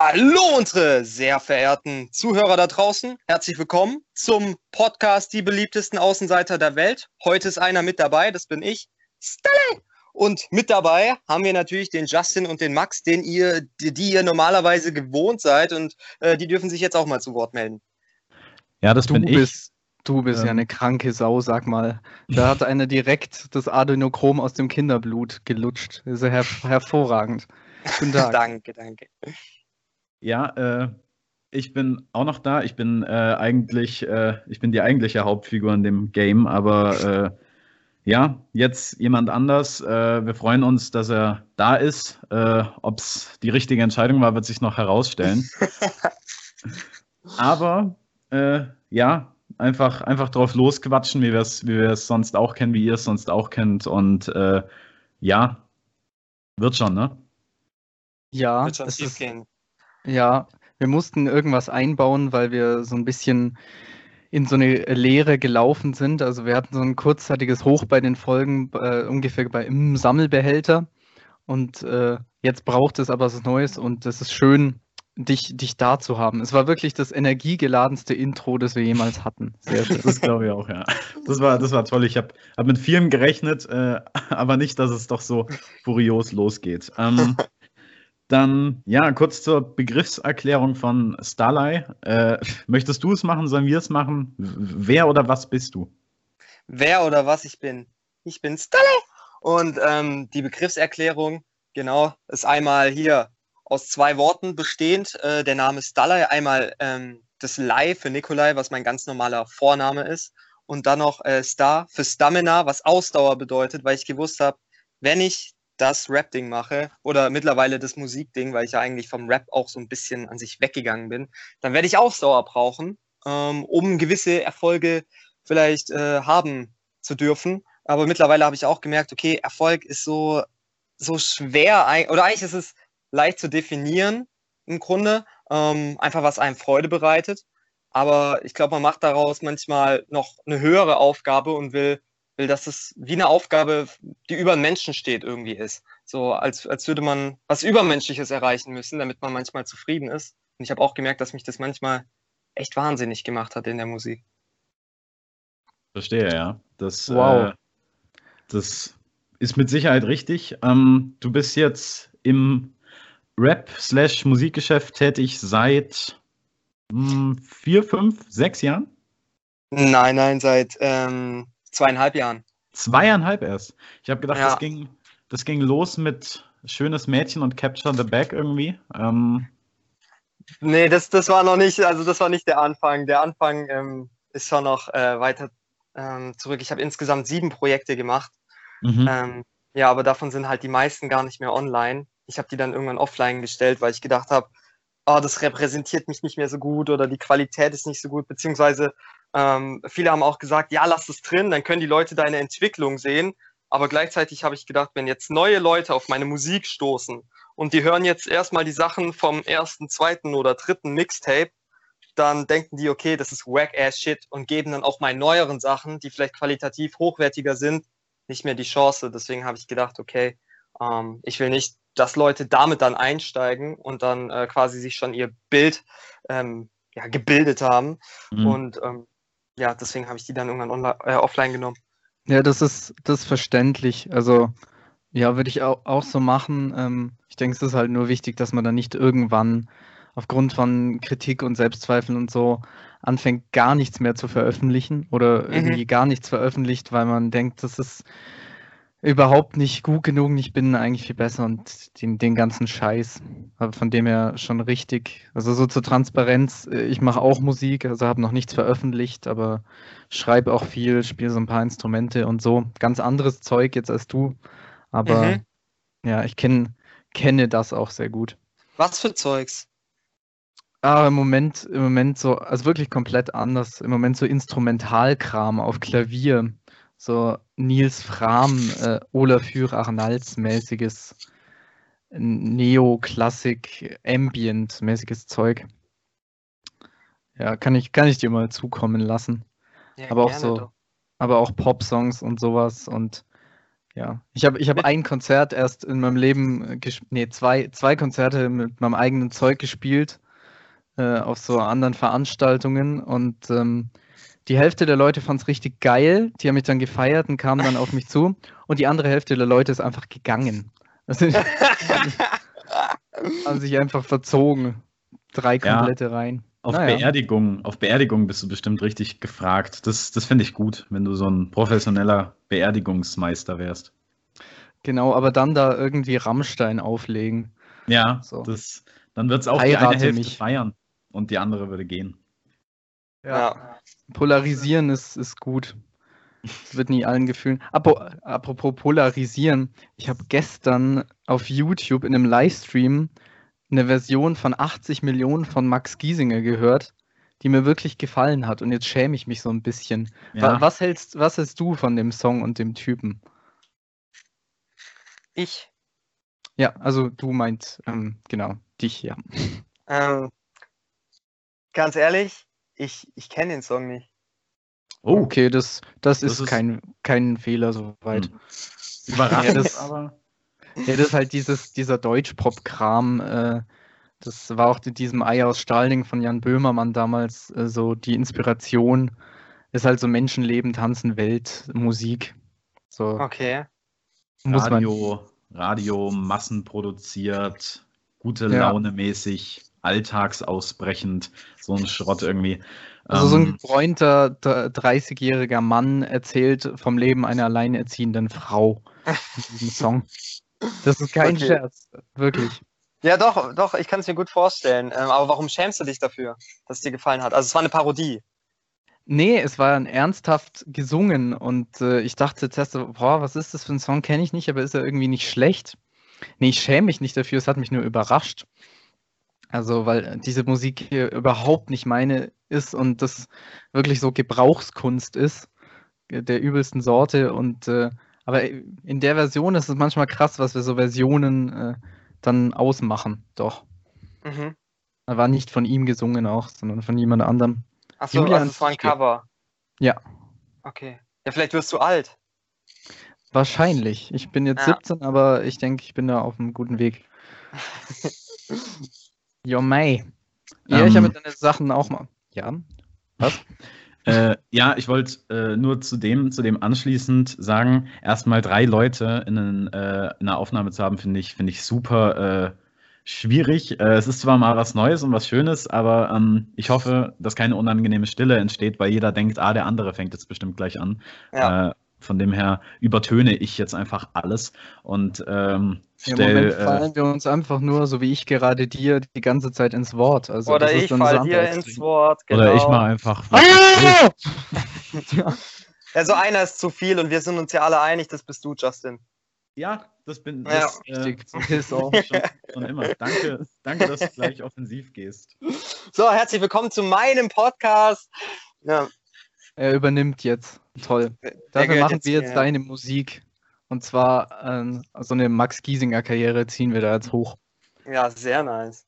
Hallo unsere sehr verehrten Zuhörer da draußen. Herzlich willkommen zum Podcast Die beliebtesten Außenseiter der Welt. Heute ist einer mit dabei, das bin ich, Stelle. Und mit dabei haben wir natürlich den Justin und den Max, den ihr, die, die ihr normalerweise gewohnt seid und äh, die dürfen sich jetzt auch mal zu Wort melden. Ja, das du bin bist, ich. Du bist Ähm. ja eine kranke Sau, sag mal. Da hat einer direkt das Adenochrom aus dem Kinderblut gelutscht. Das ist ja her hervorragend. Guten Tag. danke, danke. Ja, äh, ich bin auch noch da. Ich bin äh, eigentlich, äh, ich bin die eigentliche Hauptfigur in dem Game, aber äh, ja, jetzt jemand anders. Äh, wir freuen uns, dass er da ist. Äh, Ob es die richtige Entscheidung war, wird sich noch herausstellen. aber äh, ja, einfach, einfach drauf losquatschen, wie wir es wie sonst auch kennen, wie ihr es sonst auch kennt. Und äh, ja, wird schon, ne? Ja, Wird schon es ist, gehen. Ja, wir mussten irgendwas einbauen, weil wir so ein bisschen in so eine Leere gelaufen sind. Also wir hatten so ein kurzzeitiges Hoch bei den Folgen, äh, ungefähr bei im Sammelbehälter. Und äh, jetzt braucht es aber was Neues und es ist schön, dich, dich da zu haben. Es war wirklich das energiegeladenste Intro, das wir jemals hatten. Sehr schön. Das glaube ich auch, ja. Das war, das war toll. Ich habe hab mit vielem gerechnet, äh, aber nicht, dass es doch so furios losgeht. Ähm, dann, ja, kurz zur Begriffserklärung von Starley. Äh, möchtest du es machen? Sollen wir es machen? Wer oder was bist du? Wer oder was ich bin? Ich bin Stelle. Und ähm, die Begriffserklärung, genau, ist einmal hier aus zwei Worten bestehend. Äh, der Name Stallei, einmal ähm, das Lai für Nikolai, was mein ganz normaler Vorname ist. Und dann noch äh, Star für Stamina, was Ausdauer bedeutet, weil ich gewusst habe, wenn ich das Rap-Ding mache oder mittlerweile das Musikding, weil ich ja eigentlich vom Rap auch so ein bisschen an sich weggegangen bin, dann werde ich Ausdauer brauchen, ähm, um gewisse Erfolge vielleicht äh, haben zu dürfen. Aber mittlerweile habe ich auch gemerkt, okay, Erfolg ist so, so schwer, oder eigentlich ist es leicht zu definieren im Grunde, ähm, einfach was einem Freude bereitet. Aber ich glaube, man macht daraus manchmal noch eine höhere Aufgabe und will, will, dass es wie eine Aufgabe, die über den Menschen steht, irgendwie ist. So als, als würde man was Übermenschliches erreichen müssen, damit man manchmal zufrieden ist. Und ich habe auch gemerkt, dass mich das manchmal echt wahnsinnig gemacht hat in der Musik. Verstehe, ja. Das, Wow. äh, das ist mit Sicherheit richtig. Ähm, du bist jetzt im Rap-Musikgeschäft tätig seit hm, vier, fünf, sechs Jahren? Nein, nein, seit ähm, zweieinhalb Jahren. Zweieinhalb erst. Ich habe gedacht, Ja. das, ging, das ging los mit Schönes Mädchen und Capture the Bag irgendwie. Ähm, Nee, das, das war noch nicht, also das war nicht der Anfang. Der Anfang ähm, ist schon noch äh, weiter ähm, zurück. Ich habe insgesamt sieben Projekte gemacht. mhm. Ähm, ja, aber davon sind halt die meisten gar nicht mehr online. Ich habe die dann irgendwann offline gestellt, weil ich gedacht habe, oh, das repräsentiert mich nicht mehr so gut oder die Qualität ist nicht so gut, beziehungsweise ähm, viele haben auch gesagt, ja, lass es drin, dann können die Leute deine Entwicklung sehen. Aber gleichzeitig habe ich gedacht, wenn jetzt neue Leute auf meine Musik stoßen und die hören jetzt erstmal die Sachen vom ersten, zweiten oder dritten Mixtape, dann denken die, okay, das ist Whack-Ass-Shit und geben dann auch meinen neueren Sachen, die vielleicht qualitativ hochwertiger sind, nicht mehr die Chance. Deswegen habe ich gedacht, okay, ähm, ich will nicht, dass Leute damit dann einsteigen und dann äh, quasi sich schon ihr Bild ähm, ja, gebildet haben. Mhm. Und ähm, ja, deswegen habe ich die dann irgendwann online, äh, offline genommen. Ja, das ist, das ist verständlich. Also, ja, würde ich auch, auch so machen. Ähm, ich denke, es ist halt nur wichtig, dass man dann nicht irgendwann aufgrund von Kritik und Selbstzweifeln und so anfängt, gar nichts mehr zu veröffentlichen oder Mhm. irgendwie gar nichts veröffentlicht, weil man denkt, das ist überhaupt nicht gut genug, ich bin eigentlich viel besser und den, den ganzen Scheiß. Aber von dem her schon richtig. Also so zur Transparenz, äh, ich mache auch Musik, also habe noch nichts veröffentlicht, aber schreibe auch viel, spiele so ein paar Instrumente und so. Ganz anderes Zeug jetzt als du. Aber Mhm. ja, ich kenn, kenne das auch sehr gut. Was für Zeugs? Aber im Moment, im Moment so, also wirklich komplett anders. Im Moment so Instrumentalkram auf Klavier. So Nils Fram, äh, Olafur Arnalds mäßiges Neoklassik, Ambient-mäßiges Zeug. Ja, kann ich, kann ich dir mal zukommen lassen. Ja, Aber auch so, doch. aber auch Pop-Songs und sowas und Ja, ich habe ich hab ein Konzert erst in meinem Leben, äh, nee, zwei, zwei Konzerte mit meinem eigenen Zeug gespielt, äh, auf so anderen Veranstaltungen und ähm, die Hälfte der Leute fand es richtig geil, die haben mich dann gefeiert und kamen dann auf mich zu und die andere Hälfte der Leute ist einfach gegangen. Also, haben sich einfach verzogen. Drei komplette ja. Reihen. Auf naja. Beerdigungen, auf Beerdigungen bist du bestimmt richtig gefragt. Das, das finde ich gut, wenn du so ein professioneller Beerdigungsmeister wärst. Genau, aber dann da irgendwie Rammstein auflegen. Ja, so. das, dann wird es auch Heirate die eine Hälfte mich. feiern und die andere würde gehen. Ja. Polarisieren ist, ist gut. Es wird nie allen gefühlen. Apropos polarisieren, ich habe gestern auf YouTube in einem Livestream eine Version von 80 Millionen von Max Giesinger gehört, die mir wirklich gefallen hat. Und jetzt schäme ich mich so ein bisschen. Ja. Was, hältst, was hältst du von dem Song und dem Typen? Ich. Ja, also du meinst, ähm, genau, dich, ja. Ähm, ganz ehrlich, ich, ich kenne den Song nicht. Oh, okay, das, das, das ist, ist, kein, kein Fehler soweit. Hm. Überraschend, ja, das, aber. Ja, das ist halt dieses, dieser Deutsch-Pop-Kram. Äh, das war auch in diesem Ei aus Stahl-Ding von Jan Böhmermann damals äh, so die Inspiration. Ist halt so Menschenleben, Tanzen, Welt, Musik. So. Okay. Muss Radio, man... Radio massenproduziert, gute Laune mäßig, alltagsausbrechend, so ein Schrott irgendwie. Also so ein ähm, gebräunter 30-jähriger Mann erzählt vom Leben einer alleinerziehenden Frau in diesem Song. Das ist kein okay. Scherz, wirklich. Ja, doch, doch, ich kann es mir gut vorstellen. Ähm, aber warum schämst du dich dafür, dass es dir gefallen hat? Also es war eine Parodie. Nee, es war ernsthaft gesungen und äh, ich dachte zuerst so, boah, was ist das für ein Song, kenne ich nicht, aber ist er irgendwie nicht schlecht? Nee, ich schäme mich nicht dafür, es hat mich nur überrascht. Also, weil diese Musik hier überhaupt nicht meine ist und das wirklich so Gebrauchskunst ist, der übelsten Sorte und äh, aber in der Version ist es manchmal krass, was wir so Versionen äh, dann ausmachen, doch. Mhm. Er war nicht von ihm gesungen auch, sondern von jemand anderem. Achso, also es war ein Cover. Ja. Okay. Ja, vielleicht wirst du alt. Wahrscheinlich. Ich bin jetzt ja. 17, aber ich denke, ich bin da auf einem guten Weg. Jo, May. Ja, ähm, ich habe deine Sachen auch mal. Ja. Was? Äh, ja, ich wollte äh, nur zu dem, zu dem anschließend sagen, erstmal drei Leute in, einen, äh, in einer Aufnahme zu haben, finde ich, find ich super äh, schwierig. Äh, es ist zwar mal was Neues und was Schönes, aber ähm, ich hoffe, dass keine unangenehme Stille entsteht, weil jeder denkt, ah, der andere fängt jetzt bestimmt gleich an. Ja. Äh, von dem her übertöne ich jetzt einfach alles und ähm, stell, Im Moment fallen wir uns einfach nur, so wie ich gerade dir, die ganze Zeit ins Wort. Also, oder ich falle dir ins Wort, genau. Oder ich genau. mal einfach. Ah! ja. ja, so einer ist zu viel und wir sind uns ja alle einig, das bist du, Justin. Ja, das bin das, ja, äh, ist auch schon, schon, immer. Danke, danke, dass du gleich offensiv gehst. So, herzlich willkommen zu meinem Podcast. Ja. Er übernimmt jetzt. Toll. Dafür machen wir jetzt deine Musik. Und zwar ähm, so eine Max Giesinger-Karriere ziehen wir da jetzt hoch. Ja, sehr nice.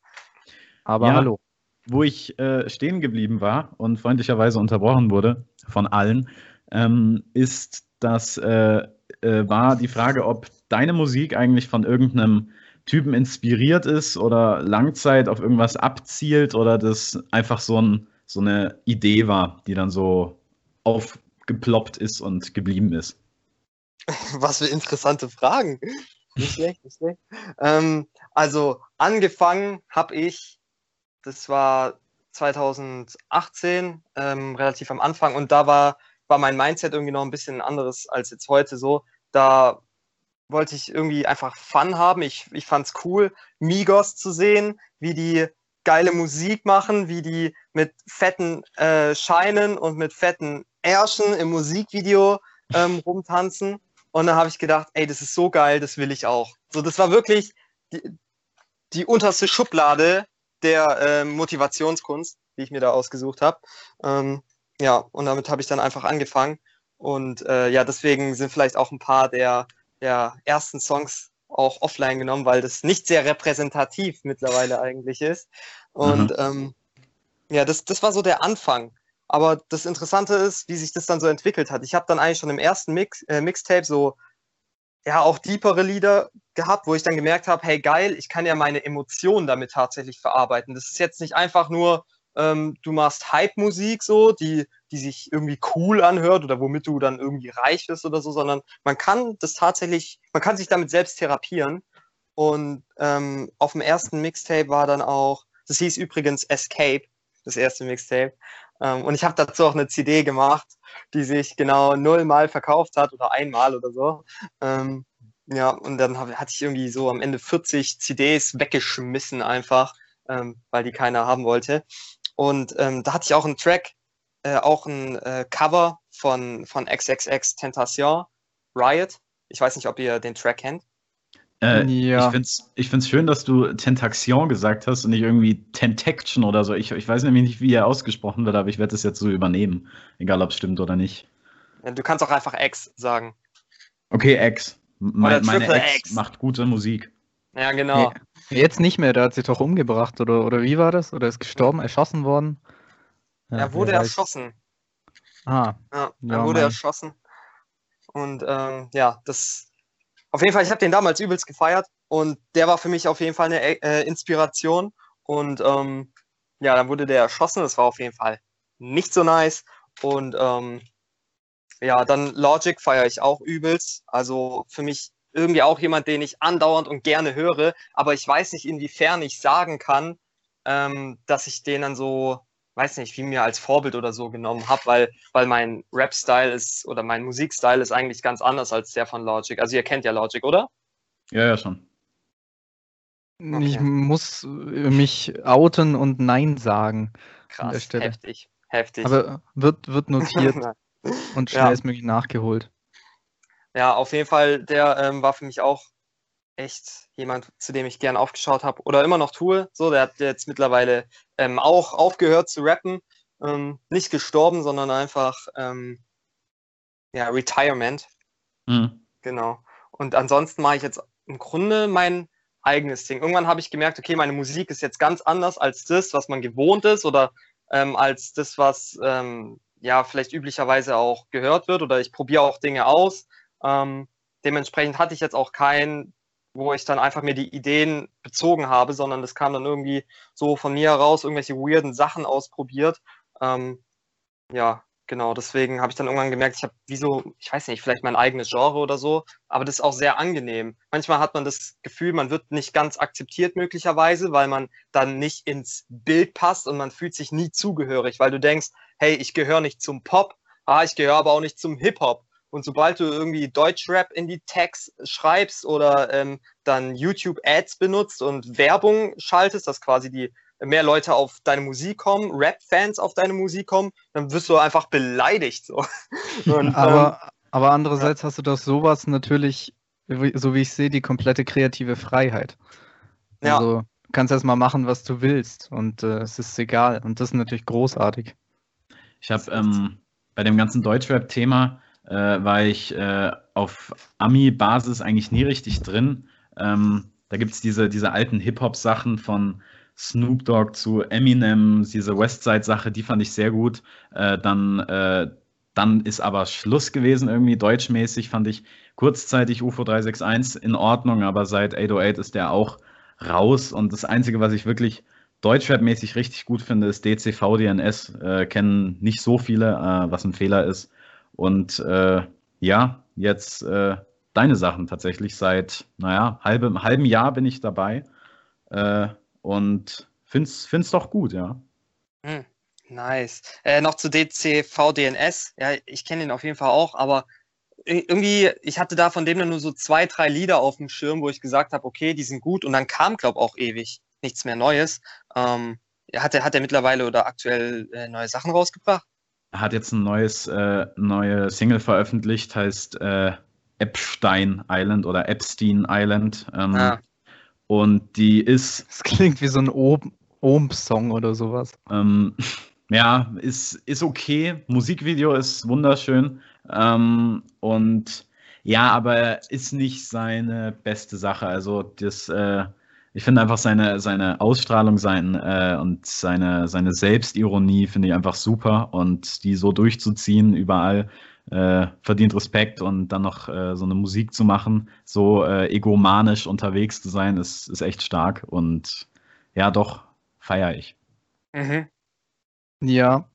Aber ja, hallo. Wo ich äh, stehen geblieben war und freundlicherweise unterbrochen wurde von allen, ähm, ist das äh, äh, war die Frage, ob deine Musik eigentlich von irgendeinem Typen inspiriert ist oder Langzeit auf irgendwas abzielt oder das einfach so, ein, so eine Idee war, die dann so aufgeploppt ist und geblieben ist. Was für interessante Fragen. Nicht schlecht, nicht schlecht. Ähm, also angefangen habe ich, das war 2018, ähm, relativ am Anfang, und da war, war mein Mindset irgendwie noch ein bisschen anderes als jetzt heute so. Da wollte ich irgendwie einfach Fun haben. Ich, ich fand es cool, Migos zu sehen, wie die geile Musik machen, wie die mit fetten äh, Scheinen und mit fetten Ärschen im Musikvideo ähm, rumtanzen. Und dann habe ich gedacht, ey, das ist so geil, das will ich auch. So, das war wirklich die, die unterste Schublade der äh, Motivationskunst, die ich mir da ausgesucht habe. Ähm, ja, und damit habe ich dann einfach angefangen. Und äh, ja, deswegen sind vielleicht auch ein paar der, der ersten Songs auch offline genommen, weil das nicht sehr repräsentativ mittlerweile eigentlich ist. Und mhm. ähm, ja, das, das war so der Anfang. Aber das Interessante ist, wie sich das dann so entwickelt hat. Ich habe dann eigentlich schon im ersten Mix, äh, Mixtape so ja auch deepere Lieder gehabt, wo ich dann gemerkt habe, hey geil, ich kann ja meine Emotionen damit tatsächlich verarbeiten. Das ist jetzt nicht einfach nur, ähm, du machst Hype-Musik so, die, die sich irgendwie cool anhört oder womit du dann irgendwie reich bist oder so, sondern man kann das tatsächlich, man kann sich damit selbst therapieren. Und ähm, auf dem ersten Mixtape war dann auch, das hieß übrigens Escape, das erste Mixtape. Ähm, und ich habe dazu auch eine CD gemacht, die sich genau nullmal verkauft hat oder einmal oder so. Ähm, ja, und dann hab, hatte ich irgendwie so am Ende 40 CDs weggeschmissen einfach, ähm, weil die keiner haben wollte. Und ähm, da hatte ich auch einen Track, äh, auch ein äh, Cover von, von XXX Tentation, Riot. Ich weiß nicht, ob ihr den Track kennt. Äh, ja. Ich finde es ich find's schön, dass du Tentaxion gesagt hast und nicht irgendwie Tentaction oder so. Ich, ich weiß nämlich nicht, wie er ausgesprochen wird, aber ich werde es jetzt so übernehmen. Egal, ob es stimmt oder nicht. Ja, du kannst auch einfach X sagen. Okay, X. Mein, meine Ex, X macht gute Musik. Ja, genau. Nee, jetzt nicht mehr, der hat sich doch umgebracht, oder, oder wie war das? Oder ist gestorben, erschossen worden? Ja, er wurde erschossen. Ah. Ja, er ja, wurde mein. erschossen. Und ähm, ja, das, auf jeden Fall, ich habe den damals übelst gefeiert und der war für mich auf jeden Fall eine äh, Inspiration. Und ähm, ja, dann wurde der erschossen. Das war auf jeden Fall nicht so nice. Und ähm, ja, dann Logic feiere ich auch übelst. Also für mich irgendwie auch jemand, den ich andauernd und gerne höre. Aber ich weiß nicht, inwiefern ich sagen kann, ähm, dass ich den dann so weiß nicht, wie mir als Vorbild oder so genommen habe, weil, weil mein Rap-Style ist oder mein Musikstyle ist eigentlich ganz anders als der von Logic. Also ihr kennt ja Logic, oder? Ja, ja, schon. Okay. Ich muss mich outen und Nein sagen. Krass, heftig, heftig. Aber wird, wird notiert und schnellstmöglich ja. nachgeholt. Ja, auf jeden Fall, der ähm, war für mich auch echt jemand, zu dem ich gern aufgeschaut habe oder immer noch tue. So, der hat jetzt mittlerweile ähm, auch aufgehört zu rappen. Ähm, nicht gestorben, sondern einfach ähm, ja, Retirement. Mhm. Genau. Und ansonsten mache ich jetzt im Grunde mein eigenes Ding. Irgendwann habe ich gemerkt, okay, meine Musik ist jetzt ganz anders als das, was man gewohnt ist oder ähm, als das, was ähm, ja vielleicht üblicherweise auch gehört wird oder ich probiere auch Dinge aus. Ähm, dementsprechend hatte ich jetzt auch kein wo ich dann einfach mir die Ideen bezogen habe, sondern das kam dann irgendwie so von mir heraus, irgendwelche weirden Sachen ausprobiert. Ähm, ja, genau, deswegen habe ich dann irgendwann gemerkt, ich habe wie so, ich weiß nicht, vielleicht mein eigenes Genre oder so, aber das ist auch sehr angenehm. Manchmal hat man das Gefühl, man wird nicht ganz akzeptiert möglicherweise, weil man dann nicht ins Bild passt und man fühlt sich nie zugehörig, weil du denkst, hey, ich gehöre nicht zum Pop, ah, ich gehöre aber auch nicht zum Hip-Hop. Und sobald du irgendwie Deutschrap in die Tags schreibst oder ähm, dann YouTube-Ads benutzt und Werbung schaltest, dass quasi die mehr Leute auf deine Musik kommen, Rap-Fans auf deine Musik kommen, dann wirst du einfach beleidigt. So. Und, aber, ähm, aber andererseits ja. hast du doch sowas natürlich, so wie ich sehe, die komplette kreative Freiheit. Ja. Also du kannst erstmal machen, was du willst und äh, es ist egal. Und das ist natürlich großartig. Ich habe ähm, bei dem ganzen Deutschrap-Thema äh, war ich äh, auf Ami-Basis eigentlich nie richtig drin. Ähm, da gibt es diese, diese alten Hip-Hop-Sachen von Snoop Dogg zu Eminem, diese Westside-Sache, die fand ich sehr gut. Äh, dann, äh, dann ist aber Schluss gewesen irgendwie, deutschmäßig fand ich kurzzeitig UFO 361 in Ordnung, aber seit 808 ist der auch raus. Und das Einzige, was ich wirklich Deutschrap-mäßig richtig gut finde, ist DCV DNS. Äh, kennen nicht so viele, äh, was ein Fehler ist. Und äh, ja, jetzt äh, deine Sachen tatsächlich. Seit, naja, halbem, halben Jahr bin ich dabei äh, und find's, find's doch gut, ja. Hm, nice. Äh, noch zu DCVDNS. Ja, ich kenne ihn auf jeden Fall auch, aber irgendwie, ich hatte da von dem dann nur so zwei, drei Lieder auf dem Schirm, wo ich gesagt habe, okay, die sind gut und dann kam, glaube ich, auch ewig nichts mehr Neues. Ähm, hat, er, hat er mittlerweile oder aktuell äh, neue Sachen rausgebracht? Hat jetzt ein neues äh, neue Single veröffentlicht, heißt äh, Epstein Island oder Epstein Island. Ähm, ah. Und die ist. Das klingt wie so ein Ohm-Song oder sowas. Ähm, ja, ist, ist okay. Musikvideo ist wunderschön. Ähm, und ja, aber ist nicht seine beste Sache. Also das äh, ich finde einfach seine, seine Ausstrahlung sein, äh, und seine, seine Selbstironie finde ich einfach super und die so durchzuziehen überall äh, verdient Respekt und dann noch äh, so eine Musik zu machen, so äh, egomanisch unterwegs zu sein, ist, ist echt stark und ja, doch, feiere ich. Mhm. Ja,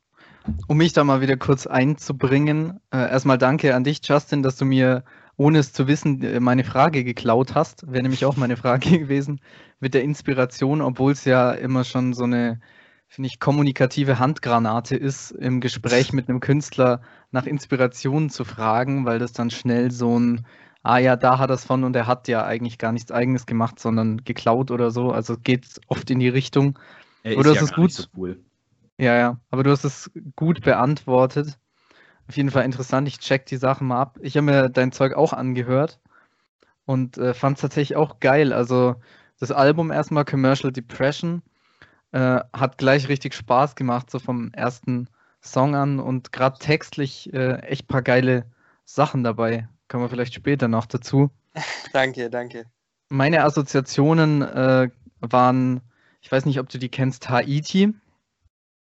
um mich da mal wieder kurz einzubringen, äh, erstmal danke an dich, Justin, dass du mir, ohne es zu wissen, äh, meine Frage geklaut hast. Wäre nämlich auch meine Frage gewesen mit der Inspiration, obwohl es ja immer schon so eine finde ich, kommunikative Handgranate ist, im Gespräch mit einem Künstler nach Inspirationen zu fragen, weil das dann schnell so ein, ah ja, da hat er es von und er hat ja eigentlich gar nichts Eigenes gemacht, sondern geklaut oder so. Also geht oft in die Richtung. Er oder ist, ja ist gut. So cool. Ja, ja, aber du hast es gut beantwortet. Auf jeden Fall interessant. Ich check die Sachen mal ab. Ich habe mir dein Zeug auch angehört und äh, fand es tatsächlich auch geil. Also das Album erstmal Commercial Depression äh, hat gleich richtig Spaß gemacht, so vom ersten Song an und gerade textlich äh, echt paar geile Sachen dabei. Kommen wir vielleicht später noch dazu. danke, danke. Meine Assoziationen äh, waren, ich weiß nicht, ob du die kennst, Haiti.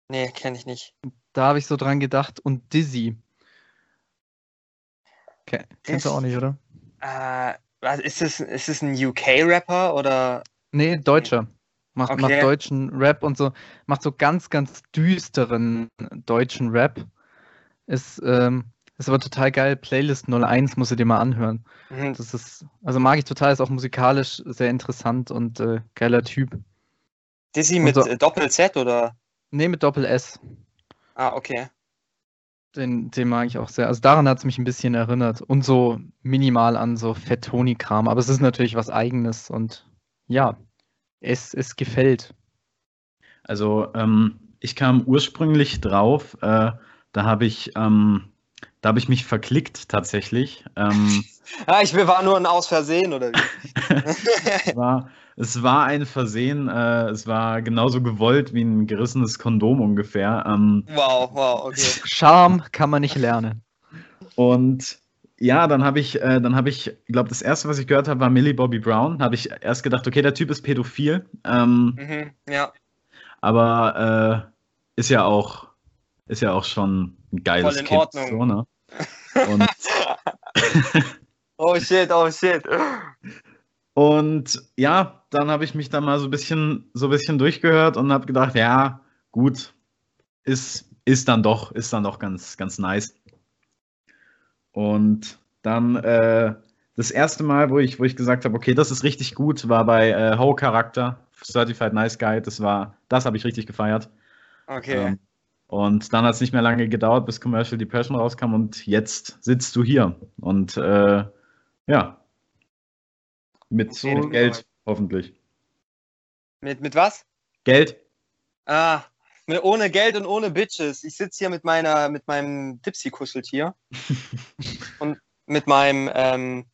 Nee, kenne ich nicht. Da habe ich so dran gedacht und Dizzy. Okay. Kennst du auch nicht, oder? Äh, ist es ist es ein UK-Rapper oder? Nee, Deutscher. Macht, okay. macht deutschen Rap und so, macht so ganz, ganz düsteren deutschen Rap. Ist, ähm, ist aber total geil. Playlist 01 musst du dir mal anhören. Mhm. Das ist, also mag ich total, ist auch musikalisch sehr interessant und äh, geiler Typ. Dizzy mit so, Doppel-Z oder? Nee, mit Doppel-S. Ah, okay. Den, den mag ich auch sehr. Also daran hat es mich ein bisschen erinnert. Und so minimal an so Fettoni-Kram. Aber es ist natürlich was Eigenes und ja, es, es gefällt. Also ähm, ich kam ursprünglich drauf, äh, da habe ich, ähm, da habe ich mich verklickt tatsächlich. Ähm, ah, ich war nur ein Aus Versehen oder wie? es, war, es war ein Versehen, äh, es war genauso gewollt wie ein gerissenes Kondom ungefähr. Ähm, wow, wow, okay. Charme kann man nicht lernen. Und ja, dann habe ich, äh, dann habe ich, glaube das erste, was ich gehört habe, war Millie Bobby Brown. Habe ich erst gedacht, okay, der Typ ist pädophil. Ähm, mhm, ja. Aber äh, ist ja auch, ist ja auch schon ein geiles Voll in Kind. Ordnung. So, ne? Und oh shit, oh shit. Und ja, dann habe ich mich da mal so ein bisschen, so ein bisschen durchgehört und habe gedacht, ja, gut, ist, ist dann doch, ist dann doch ganz, ganz nice. Und dann äh, das erste Mal, wo ich, wo ich gesagt habe, okay, das ist richtig gut, war bei äh, Ho Charakter, Certified Nice Guy. Das war, das habe ich richtig gefeiert. Okay. Ähm, und dann hat es nicht mehr lange gedauert, bis Commercial Depression rauskam und jetzt sitzt du hier. Und äh, ja. Mit, so, mit Geld, hoffentlich. Mit, mit was? Geld. Ah, ohne Geld und ohne Bitches. Ich sitze hier mit meiner, mit meinem Dipsy-Kuscheltier und mit meinem ähm,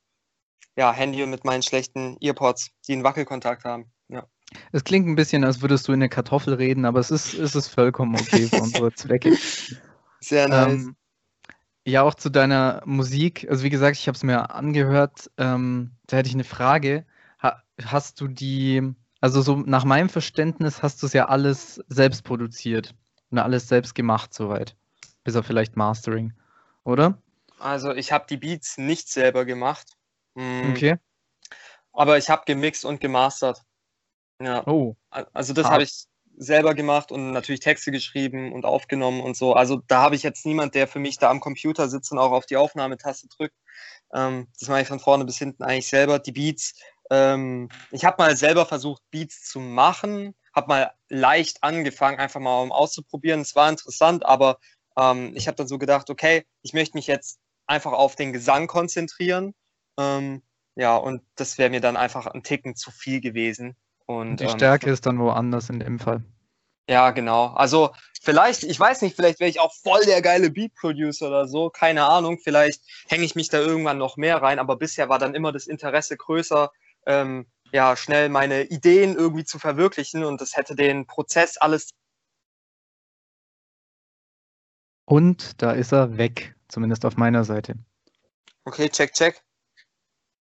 ja, Handy und mit meinen schlechten Earpods, die einen Wackelkontakt haben. Ja. Es klingt ein bisschen, als würdest du in eine Kartoffel reden, aber es ist, es ist vollkommen okay für unsere Zwecke. Sehr nice. Ähm, ja, auch zu deiner Musik. Also wie gesagt, ich habe es mir angehört. Ähm, da hätte ich eine Frage. Ha hast du die also so nach meinem Verständnis hast du es ja alles selbst produziert und alles selbst gemacht soweit. Bis auf vielleicht Mastering, oder? Also ich habe die Beats nicht selber gemacht. Mhm. Okay. Aber ich habe gemixt und gemastert. Ja. Oh. Also das habe ich selber gemacht und natürlich Texte geschrieben und aufgenommen und so. Also da habe ich jetzt niemand, der für mich da am Computer sitzt und auch auf die Aufnahmetaste drückt. Ähm, das mache ich von vorne bis hinten eigentlich selber. Die Beats ähm, ich habe mal selber versucht, Beats zu machen, habe mal leicht angefangen, einfach mal um auszuprobieren. Es war interessant, aber ähm, ich habe dann so gedacht, okay, ich möchte mich jetzt einfach auf den Gesang konzentrieren. Ähm, ja, und das wäre mir dann einfach ein Ticken zu viel gewesen. Und, die ähm, Stärke ist dann woanders in dem Fall. Ja, genau. Also vielleicht, ich weiß nicht, vielleicht wäre ich auch voll der geile Beat-Producer oder so, keine Ahnung. Vielleicht hänge ich mich da irgendwann noch mehr rein, aber bisher war dann immer das Interesse größer, ähm, ja, schnell meine Ideen irgendwie zu verwirklichen und das hätte den Prozess alles. Und da ist er weg, zumindest auf meiner Seite. Okay, check, check.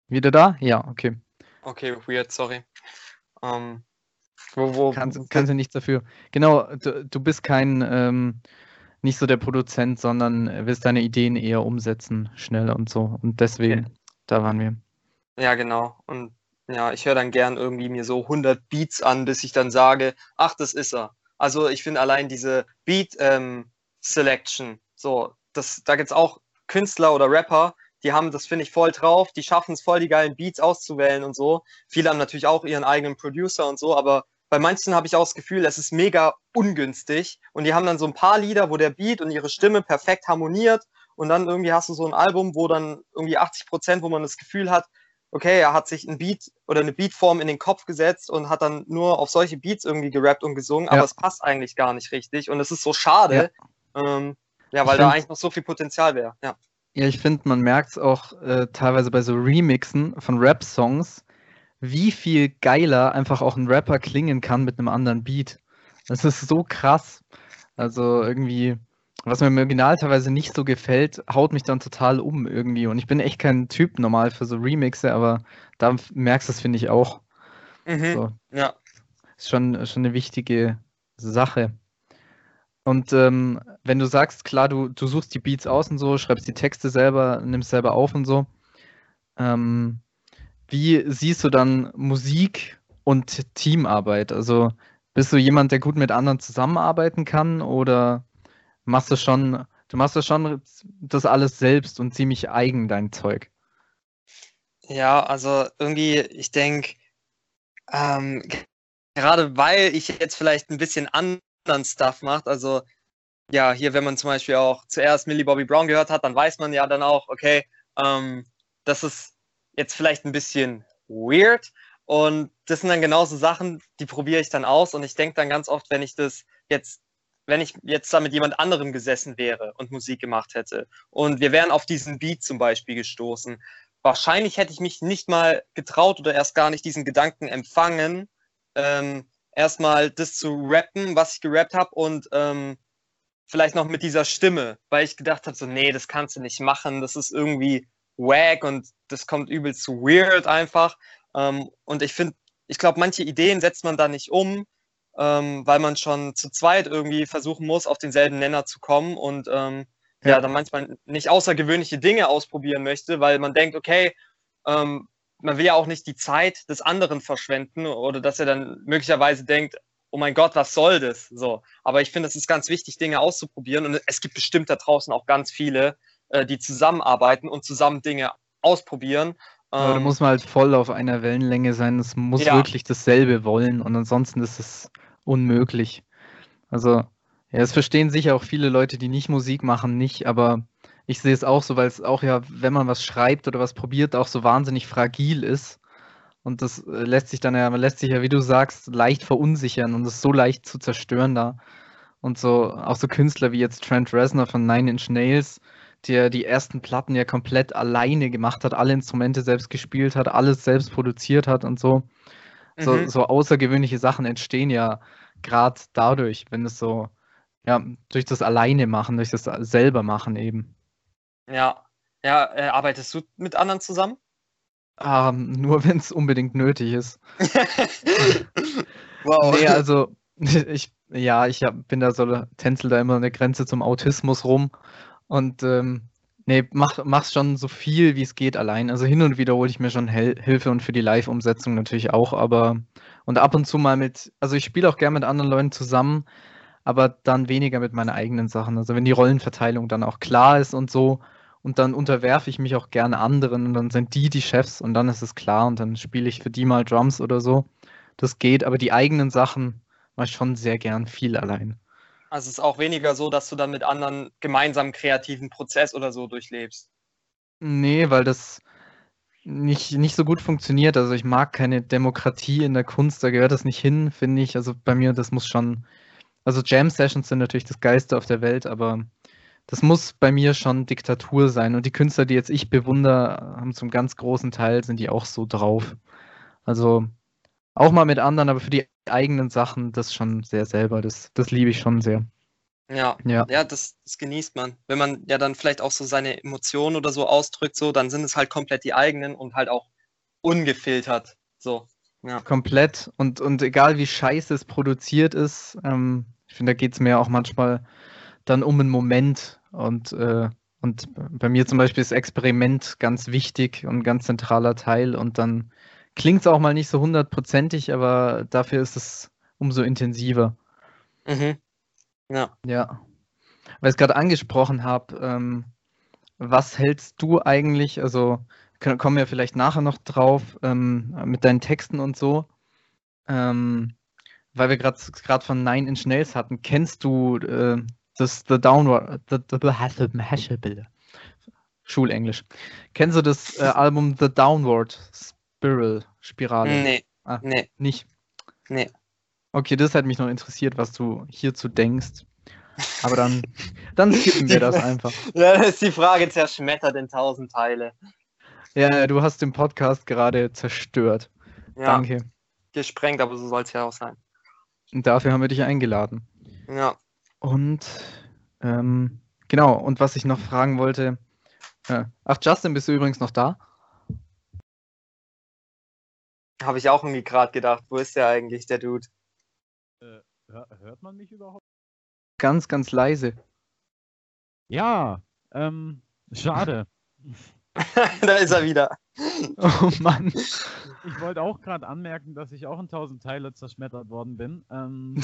Wieder da? Ja, okay. Okay, weird, sorry. Ähm, wo, wo, kannst, kannst du nichts dafür. Genau, du, du bist kein ähm, nicht so der Produzent, sondern willst deine Ideen eher umsetzen, schnell und so. Und deswegen, okay. da waren wir. Ja, genau. Und ja, ich höre dann gern irgendwie mir so 100 Beats an, bis ich dann sage, ach, das ist er. Also ich finde allein diese Beat ähm, Selection, so, das, da gibt es auch Künstler oder Rapper, die haben das, finde ich, voll drauf, die schaffen es voll, die geilen Beats auszuwählen und so. Viele haben natürlich auch ihren eigenen Producer und so, aber bei manchen habe ich auch das Gefühl, es ist mega ungünstig und die haben dann so ein paar Lieder, wo der Beat und ihre Stimme perfekt harmoniert und dann irgendwie hast du so ein Album, wo dann irgendwie 80 Prozent, wo man das Gefühl hat, okay, er hat sich ein Beat oder eine Beatform in den Kopf gesetzt und hat dann nur auf solche Beats irgendwie gerappt und gesungen, ja. aber es passt eigentlich gar nicht richtig und es ist so schade, ja, ähm, ja weil da eigentlich noch so viel Potenzial wäre. Ja. Ja, ich finde, man merkt es auch äh, teilweise bei so Remixen von Rap-Songs, wie viel geiler einfach auch ein Rapper klingen kann mit einem anderen Beat. Das ist so krass. Also irgendwie, was mir im Original teilweise nicht so gefällt, haut mich dann total um irgendwie. Und ich bin echt kein Typ normal für so Remixe, aber da merkst du es, finde ich, auch. Mhm. So. Ja. Ist schon, schon eine wichtige Sache. Und ähm, wenn du sagst, klar, du, du suchst die Beats aus und so, schreibst die Texte selber, nimmst selber auf und so, ähm, wie siehst du dann Musik und Teamarbeit? Also bist du jemand, der gut mit anderen zusammenarbeiten kann oder machst du schon, du machst du schon das alles selbst und ziemlich eigen dein Zeug? Ja, also irgendwie, ich denke, ähm, gerade weil ich jetzt vielleicht ein bisschen anderen Stuff mache, also ja, hier, wenn man zum Beispiel auch zuerst Millie Bobby Brown gehört hat, dann weiß man ja dann auch, okay, ähm, das ist jetzt vielleicht ein bisschen weird. Und das sind dann genauso Sachen, die probiere ich dann aus. Und ich denke dann ganz oft, wenn ich das jetzt, wenn ich jetzt da mit jemand anderem gesessen wäre und Musik gemacht hätte und wir wären auf diesen Beat zum Beispiel gestoßen, wahrscheinlich hätte ich mich nicht mal getraut oder erst gar nicht diesen Gedanken empfangen, ähm, erstmal das zu rappen, was ich gerappt habe und ähm, vielleicht noch mit dieser Stimme, weil ich gedacht habe, so, nee, das kannst du nicht machen, das ist irgendwie wack und das kommt übel zu weird einfach. Ähm, und ich finde, ich glaube, manche Ideen setzt man da nicht um, ähm, weil man schon zu zweit irgendwie versuchen muss, auf denselben Nenner zu kommen und ähm, ja. ja. dann manchmal nicht außergewöhnliche Dinge ausprobieren möchte, weil man denkt, okay, ähm, man will ja auch nicht die Zeit des anderen verschwenden oder dass er dann möglicherweise denkt, oh mein Gott, was soll das? So. Aber ich finde, es ist ganz wichtig, Dinge auszuprobieren und es gibt bestimmt da draußen auch ganz viele, äh, die zusammenarbeiten und zusammen Dinge ausprobieren. Aber da ähm, muss man halt voll auf einer Wellenlänge sein. Es muss ja. wirklich dasselbe wollen und ansonsten ist es unmöglich. Also, ja, es verstehen sicher auch viele Leute, die nicht Musik machen, nicht, aber ich sehe es auch so, weil es auch ja, wenn man was schreibt oder was probiert, auch so wahnsinnig fragil ist. Und das äh, lässt sich dann ja, man lässt sich ja, wie du sagst, leicht verunsichern und ist so leicht zu zerstören da. Und so, auch so Künstler wie jetzt Trent Reznor von Nine Inch Nails, der die ersten Platten ja komplett alleine gemacht hat, alle Instrumente selbst gespielt hat, alles selbst produziert hat und so. Mhm. So, so außergewöhnliche Sachen entstehen ja gerade dadurch, wenn es so, ja, durch das Alleine machen, durch das selber machen eben. Ja, ja, äh, arbeitest du mit anderen zusammen? Ähm, nur wenn es unbedingt nötig ist. wow. Nee, also ich, ja, ich hab, bin da so, tänzel da immer eine Grenze zum Autismus rum und ähm, nee, mach, mach's schon so viel, wie es geht allein. Also hin und wieder hole ich mir schon Hel Hilfe und für die Live-Umsetzung natürlich auch, aber und ab und zu mal mit, also ich spiele auch gerne mit anderen Leuten zusammen, aber dann weniger mit meinen eigenen Sachen. Also wenn die Rollenverteilung dann auch klar ist und so, und dann unterwerfe ich mich auch gerne anderen und dann sind die die Chefs und dann ist es klar und dann spiele ich für die mal Drums oder so. Das geht, aber die eigenen Sachen mache ich schon sehr gern viel allein. Also es ist auch weniger so, dass du dann mit anderen gemeinsam kreativen Prozess oder so durchlebst. Nee, weil das nicht, nicht so gut funktioniert. Also ich mag keine Demokratie in der Kunst, da gehört das nicht hin, finde ich. Also bei mir, das muss schon. Also Jam-Sessions sind natürlich das Geiste auf der Welt, aber das muss bei mir schon Diktatur sein. Und die Künstler, die jetzt ich bewundere, haben zum ganz großen Teil, sind die auch so drauf. Also auch mal mit anderen, aber für die eigenen Sachen, das schon sehr selber. Das, das liebe ich schon sehr. Ja, ja, ja das, das, genießt man. Wenn man ja dann vielleicht auch so seine Emotionen oder so ausdrückt, so, dann sind es halt komplett die eigenen und halt auch ungefiltert. So. Ja. Komplett. Und, und egal wie scheiße es produziert ist, ähm, ich finde, da geht es mir auch manchmal dann um einen Moment und, äh, und bei mir zum Beispiel ist Experiment ganz wichtig und ein ganz zentraler Teil und dann klingt es auch mal nicht so hundertprozentig, aber dafür ist es umso intensiver. Mhm. Ja. Ja. Weil ich es gerade angesprochen habe, ähm, was hältst du eigentlich, also kommen wir vielleicht nachher noch drauf, ähm, mit deinen Texten und so, ähm, weil wir gerade von Nine Inch Nails hatten, kennst du äh, das The Downward, the, the, the, Schulenglisch, kennst du das äh, Album The Downward Spiral, Spirale? Nee, ah, nee. Nicht? Nee. Okay, das hat mich noch interessiert, was du hierzu denkst. Aber dann, dann skippen wir das einfach. Ja, das ist die Frage zerschmettert in tausend Teile. Ja, du hast den Podcast gerade zerstört. Ja, Danke. Gesprengt, aber so soll es ja auch sein. Und dafür haben wir dich eingeladen. Ja. Und ähm, genau, und was ich noch fragen wollte. Äh, ach, Justin, bist du übrigens noch da? Habe ich auch irgendwie gerade gedacht. Wo ist der eigentlich, der Dude? Äh, hört man mich überhaupt? Ganz, ganz leise. Ja, ähm, schade. da ist er wieder. Oh Mann. Ich wollte auch gerade anmerken, dass ich auch in tausend Teile zerschmettert worden bin. Ähm,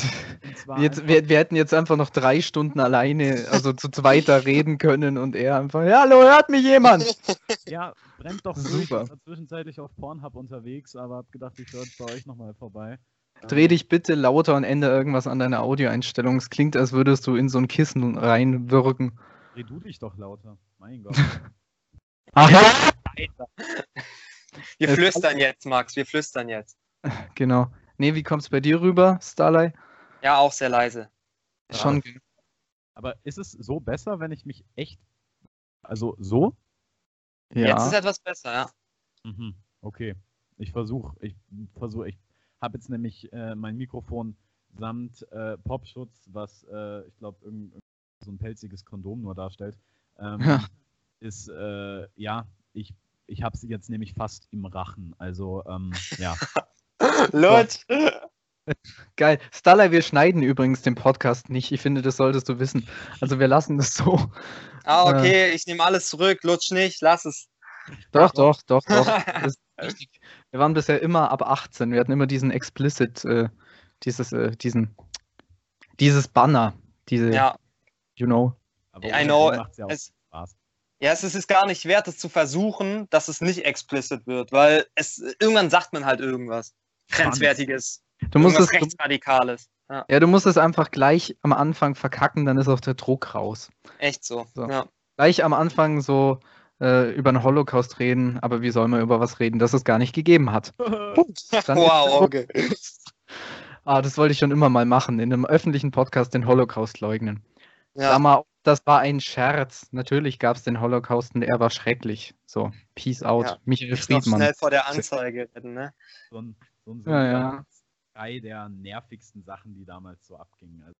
jetzt, wir, wir, hätten jetzt einfach noch drei Stunden alleine, also zu zweiter reden können und er einfach, ja, hallo, hört mich jemand? Ja, brennt doch Super. Ich war zwischenzeitlich auf Pornhub unterwegs, aber hab gedacht, ich höre bei euch nochmal vorbei. Dreh dich bitte lauter und ändere irgendwas an deiner Audioeinstellung. Es klingt, als würdest du in so ein Kissen reinwirken. Dreh du dich doch lauter. Mein Gott. Ach ja! Wir flüstern jetzt, Max, wir flüstern jetzt. Genau. Nee, wie kommt es bei dir rüber, Starlight? Ja, auch sehr leise. Schon. Aber ist es so besser, wenn ich mich echt. Also so? Ja. Jetzt ist etwas besser, ja. Mhm. Okay. Ich versuche, ich versuche, ich habe jetzt nämlich äh, mein Mikrofon samt äh, Popschutz, was äh, ich glaube so ein pelziges Kondom nur darstellt. Ähm, ja. Ist äh, ja, ich ich habe sie jetzt nämlich fast im Rachen. Also ähm, ja. Lutsch. Geil. Starlight, wir schneiden übrigens den Podcast nicht. Ich finde, das solltest du wissen. Also wir lassen das so. Ah, okay, äh, ich nehme alles zurück. Lutsch nicht, lass es. Doch, doch, doch, doch. wir waren bisher immer ab 18. Wir hatten immer diesen explicit, äh, dieses, äh, diesen, dieses Banner, diese, ja. you know. Aber I know. Es, ja, es ist gar nicht wert, es zu versuchen, dass es nicht explicit wird, weil es irgendwann sagt man halt irgendwas grenzwertiges, du musst es, rechtsradikales. Ja. ja, du musst es einfach gleich am Anfang verkacken, dann ist auch der Druck raus. Echt so. so. Ja. Gleich am Anfang so äh, über den Holocaust reden, aber wie soll man über was reden, das es gar nicht gegeben hat? wow, okay. ah, das wollte ich schon immer mal machen, in einem öffentlichen Podcast den Holocaust leugnen. Ja. Sag mal, das war ein Scherz. Natürlich gab es den Holocaust und er war schrecklich. So, Peace out. Ja. Michael Friedmann. schnell vor der Anzeige retten, ne? So ein, so ein ja, ja. drei der nervigsten Sachen, die damals so abgingen. Also,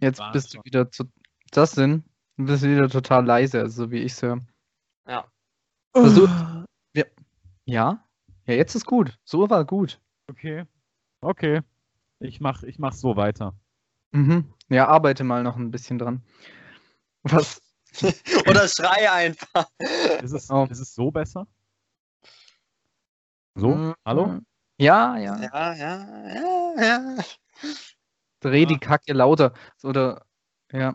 Jetzt bist du wieder zu. Das sind, du bist wieder total leise, also so wie ich es höre. Ja. Versuch, ja. ja? Ja, jetzt ist gut. So war gut. Okay. Okay. Ich mach, ich mach so weiter. Mhm. Ja, arbeite mal noch ein bisschen dran. Was? Oder schrei einfach. Ist es, oh. ist es so besser? So? Mhm. Hallo? Ja, ja. Ja, ja, ja, ja. Dreh ja. die Kacke lauter. Oder, ja.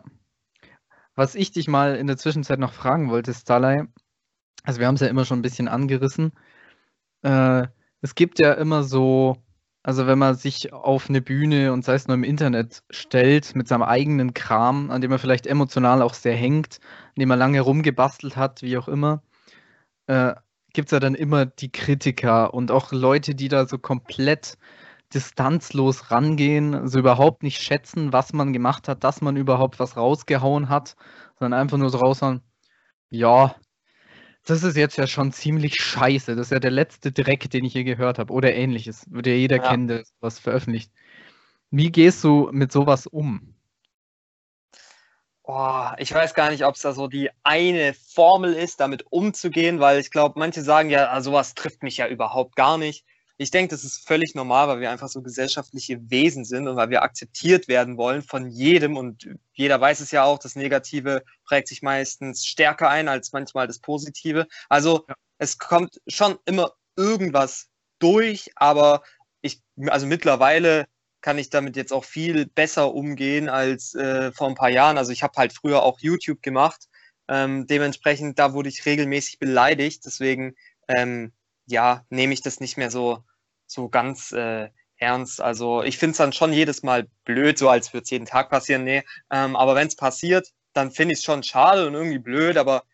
Was ich dich mal in der Zwischenzeit noch fragen wollte, Starley, also wir haben es ja immer schon ein bisschen angerissen. Äh, es gibt ja immer so also wenn man sich auf eine Bühne und sei es nur im Internet stellt mit seinem eigenen Kram, an dem man vielleicht emotional auch sehr hängt, an dem man lange rumgebastelt hat, wie auch immer, äh, gibt es ja dann immer die Kritiker und auch Leute, die da so komplett distanzlos rangehen, so überhaupt nicht schätzen, was man gemacht hat, dass man überhaupt was rausgehauen hat, sondern einfach nur so raushauen, ja, das ist jetzt ja schon ziemlich scheiße. Das ist ja der letzte Dreck, den ich je gehört habe. Oder ähnliches. Würde ja jeder ja. kennen, der was veröffentlicht. Wie gehst du mit sowas um? Oh, ich weiß gar nicht, ob es da so die eine Formel ist, damit umzugehen, weil ich glaube, manche sagen ja, ah, sowas trifft mich ja überhaupt gar nicht. Ich denke, das ist völlig normal, weil wir einfach so gesellschaftliche Wesen sind und weil wir akzeptiert werden wollen von jedem und jeder weiß es ja auch, das Negative prägt sich meistens stärker ein als manchmal das Positive. Also ja. es kommt schon immer irgendwas durch, aber ich, also mittlerweile kann ich damit jetzt auch viel besser umgehen als äh, vor ein paar Jahren. Also ich habe halt früher auch YouTube gemacht. Ähm, dementsprechend, da wurde ich regelmäßig beleidigt. Deswegen, ähm, ja, nehme ich das nicht mehr so, so ganz äh, ernst. Also ich finde es dann schon jedes Mal blöd, so als würde es jeden Tag passieren. Nee, ähm, aber wenn es passiert, dann finde ich es schon schade und irgendwie blöd, aber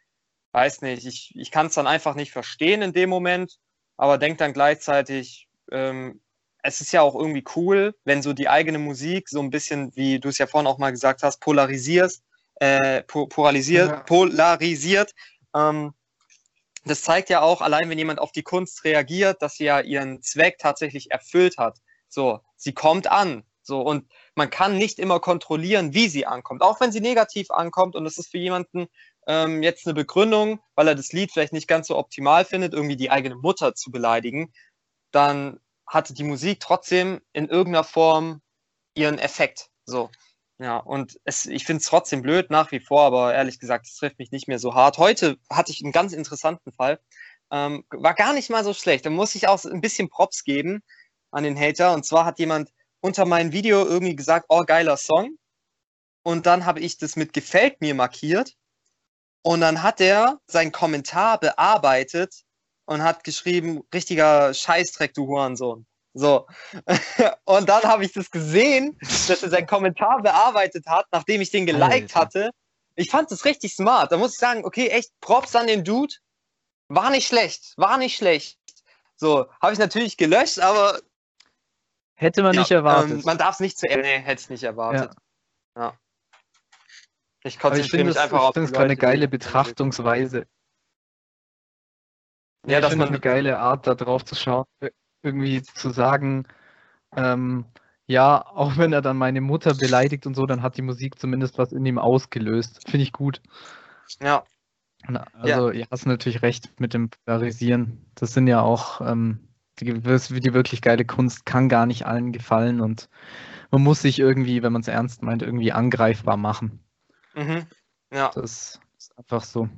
weiß nicht, ich, ich kann es dann einfach nicht verstehen in dem Moment, aber denke dann gleichzeitig, ähm, es ist ja auch irgendwie cool, wenn so die eigene Musik so ein bisschen, wie du es ja vorhin auch mal gesagt hast, polarisierst, äh, polarisiert, ja. polarisiert. Ähm, das zeigt ja auch, allein wenn jemand auf die Kunst reagiert, dass sie ja ihren Zweck tatsächlich erfüllt hat. So, sie kommt an. So, und man kann nicht immer kontrollieren, wie sie ankommt, auch wenn sie negativ ankommt. Und das ist für jemanden ähm, jetzt eine Begründung, weil er das Lied vielleicht nicht ganz so optimal findet, irgendwie die eigene Mutter zu beleidigen, dann hatte die Musik trotzdem in irgendeiner Form ihren Effekt. So. Ja, und es, ich finde es trotzdem blöd nach wie vor, aber ehrlich gesagt, es trifft mich nicht mehr so hart. Heute hatte ich einen ganz interessanten Fall. Ähm, war gar nicht mal so schlecht. Da muss ich auch ein bisschen Props geben an den Hater. Und zwar hat jemand unter meinem Video irgendwie gesagt, oh, geiler Song. Und dann habe ich das mit gefällt mir markiert. Und dann hat er seinen Kommentar bearbeitet und hat geschrieben, richtiger Scheißdreck, du Hurensohn. So. Und dann habe ich das gesehen, dass er seinen Kommentar bearbeitet hat, nachdem ich den geliked hatte. Ich fand das richtig smart. Da muss ich sagen, okay, echt Props an den Dude. War nicht schlecht, war nicht schlecht. So, habe ich natürlich gelöscht, aber. Hätte man ja, nicht erwartet. Ähm, man darf es nicht zu Ende, nee, hätte ich nicht erwartet. Ja. ja. Ich konzentriere mich einfach auf. Ich finde es eine geile Betrachtungsweise. Ja, das ist eine geile Art, da drauf zu schauen. Irgendwie zu sagen, ähm, ja, auch wenn er dann meine Mutter beleidigt und so, dann hat die Musik zumindest was in ihm ausgelöst. Finde ich gut. Ja. Also, ja. hast natürlich recht mit dem Polarisieren. Das sind ja auch, ähm, die, die wirklich geile Kunst kann gar nicht allen gefallen und man muss sich irgendwie, wenn man es ernst meint, irgendwie angreifbar machen. Mhm. Ja. Das ist einfach so.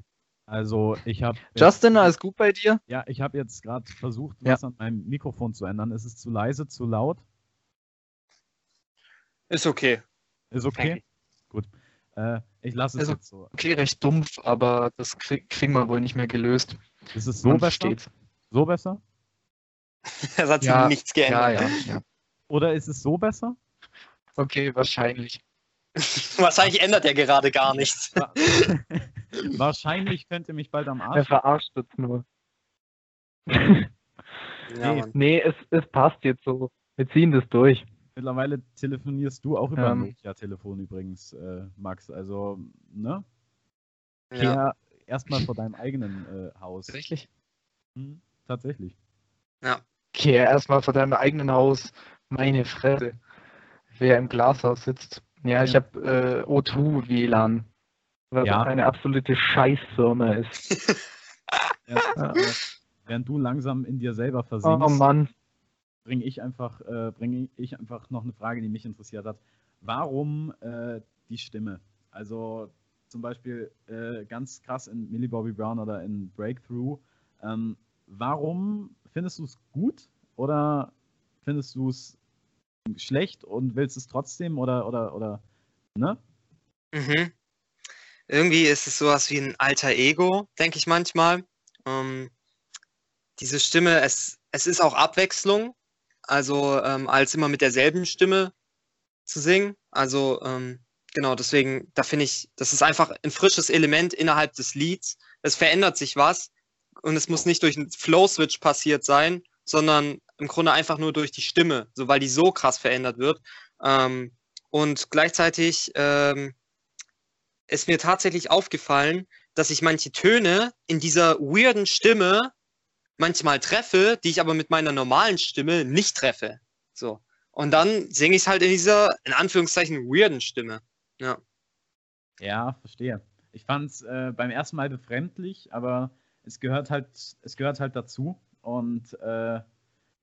Also ich habe. Justin, alles gut bei dir? Ja, ich habe jetzt gerade versucht, was ja. an meinem Mikrofon zu ändern. Ist es zu leise, zu laut? Ist okay. Ist okay? okay. Gut. Äh, ich lasse es also, jetzt so. Okay, recht dumpf, aber das krieg, kriegen wir wohl nicht mehr gelöst. Ist es so besser? Steht. So besser? Es hat sich ja, nichts geändert. Ja, ja, ja. Oder ist es so besser? Okay, wahrscheinlich. Wahrscheinlich ändert er gerade gar nichts. Wahrscheinlich könnte mich bald am Arsch. Er verarscht es nur. ja, nee, nee es, es passt jetzt so. Wir ziehen das durch. Mittlerweile telefonierst du auch über ähm, ein Nokia-Telefon übrigens, äh, Max. Also, ne? Ja. erstmal vor deinem eigenen äh, Haus. Tatsächlich? Hm, tatsächlich. Ja. Kehr erstmal vor deinem eigenen Haus. Meine Fresse. Wer im Glashaus sitzt. Ja, ja. ich habe äh, O2 WLAN, was ja. eine absolute Scheißfirma ist. ja. Während du langsam in dir selber versinkst, oh, Mann. bringe ich einfach, äh, bringe ich einfach noch eine Frage, die mich interessiert hat. Warum äh, die Stimme? Also zum Beispiel äh, ganz krass in Millie Bobby Brown oder in Breakthrough. Ähm, warum findest du es gut oder findest du es schlecht und willst es trotzdem oder, oder, oder, ne? Mhm. Irgendwie ist es sowas wie ein alter Ego, denke ich manchmal. Ähm, diese Stimme, es, es ist auch Abwechslung, also ähm, als immer mit derselben Stimme zu singen. Also ähm, genau, deswegen, da finde ich, das ist einfach ein frisches Element innerhalb des Lieds. Es verändert sich was und es muss nicht durch einen Flow-Switch passiert sein, sondern im Grunde einfach nur durch die Stimme, so weil die so krass verändert wird. Ähm, und gleichzeitig ähm, ist mir tatsächlich aufgefallen, dass ich manche Töne in dieser weirden Stimme manchmal treffe, die ich aber mit meiner normalen Stimme nicht treffe. So. Und dann singe ich es halt in dieser, in Anführungszeichen, weirden Stimme. Ja. Ja, verstehe. Ich fand es äh, beim ersten Mal befremdlich, aber es gehört halt, es gehört halt dazu. Und äh,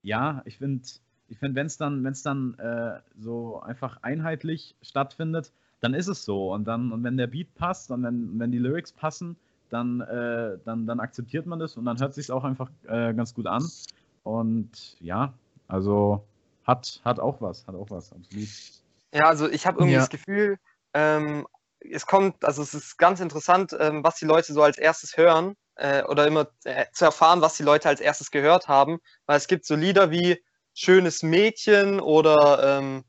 ja, ich finde, ich find, wenn es dann, wenn's dann äh, so einfach einheitlich stattfindet, dann ist es so. Und dann, und wenn der Beat passt und wenn, wenn die Lyrics passen, dann, äh, dann, dann akzeptiert man das und dann hört sich auch einfach äh, ganz gut an. Und ja, also hat, hat auch was, hat auch was, absolut. Ja, also ich habe irgendwie Ja. das Gefühl, ähm, es kommt, also es ist ganz interessant, ähm, was die Leute so als erstes hören äh, oder immer äh, zu erfahren, was die Leute als erstes gehört haben, weil es gibt so Lieder wie Schönes Mädchen oder ähm,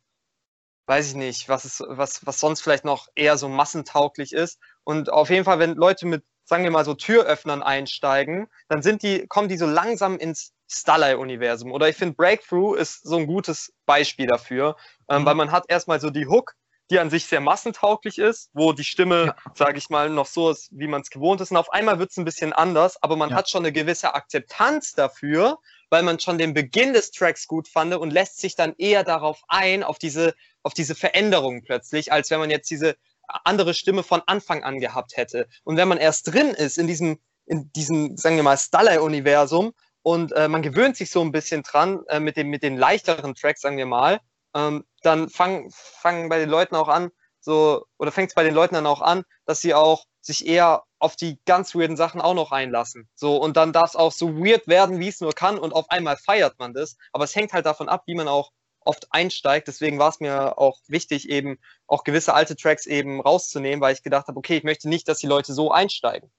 weiß ich nicht, was, ist, was, was sonst vielleicht noch eher so massentauglich ist. Und auf jeden Fall, wenn Leute mit, sagen wir mal, so Türöffnern einsteigen, dann sind die, kommen die so langsam ins Starlight-Universum. Oder ich finde, Breakthrough ist so ein gutes Beispiel dafür, ähm, Mhm. weil man hat erstmal so die Hook, die an sich sehr massentauglich ist, wo die Stimme, Ja. sage ich mal, noch so ist, wie man es gewohnt ist. Und auf einmal wird es ein bisschen anders, aber man Ja. hat schon eine gewisse Akzeptanz dafür, weil man schon den Beginn des Tracks gut fand und lässt sich dann eher darauf ein, auf diese, auf diese Veränderung plötzlich, als wenn man jetzt diese andere Stimme von Anfang an gehabt hätte. Und wenn man erst drin ist in diesem, in diesem, sagen wir mal, Starlight-Universum und äh, man gewöhnt sich so ein bisschen dran äh, mit, dem, mit den leichteren Tracks, sagen wir mal, ähm, dann fangen fangen bei den Leuten auch an, so, oder fängt es bei den Leuten dann auch an, dass sie auch sich eher auf die ganz weirden Sachen auch noch einlassen. So, und dann darf es auch so weird werden, wie es nur kann, und auf einmal feiert man das. Aber es hängt halt davon ab, wie man auch oft einsteigt. Deswegen war es mir auch wichtig, eben auch gewisse alte Tracks eben rauszunehmen, weil ich gedacht habe, okay, ich möchte nicht, dass die Leute so einsteigen.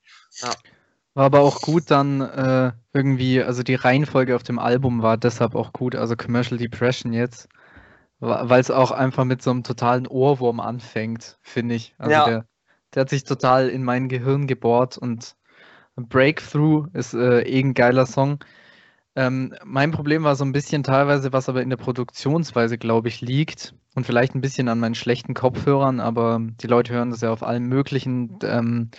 War aber auch gut dann äh, irgendwie, also die Reihenfolge auf dem Album war deshalb auch gut, also Commercial Depression jetzt, weil es auch einfach mit so einem totalen Ohrwurm anfängt, finde ich. Also Ja. der, der hat sich total in mein Gehirn gebohrt und Breakthrough ist äh, eh ein geiler Song. Ähm, mein Problem war so ein bisschen teilweise, was aber in der Produktionsweise, glaube ich, liegt und vielleicht ein bisschen an meinen schlechten Kopfhörern, aber die Leute hören das ja auf allen möglichen, ähm,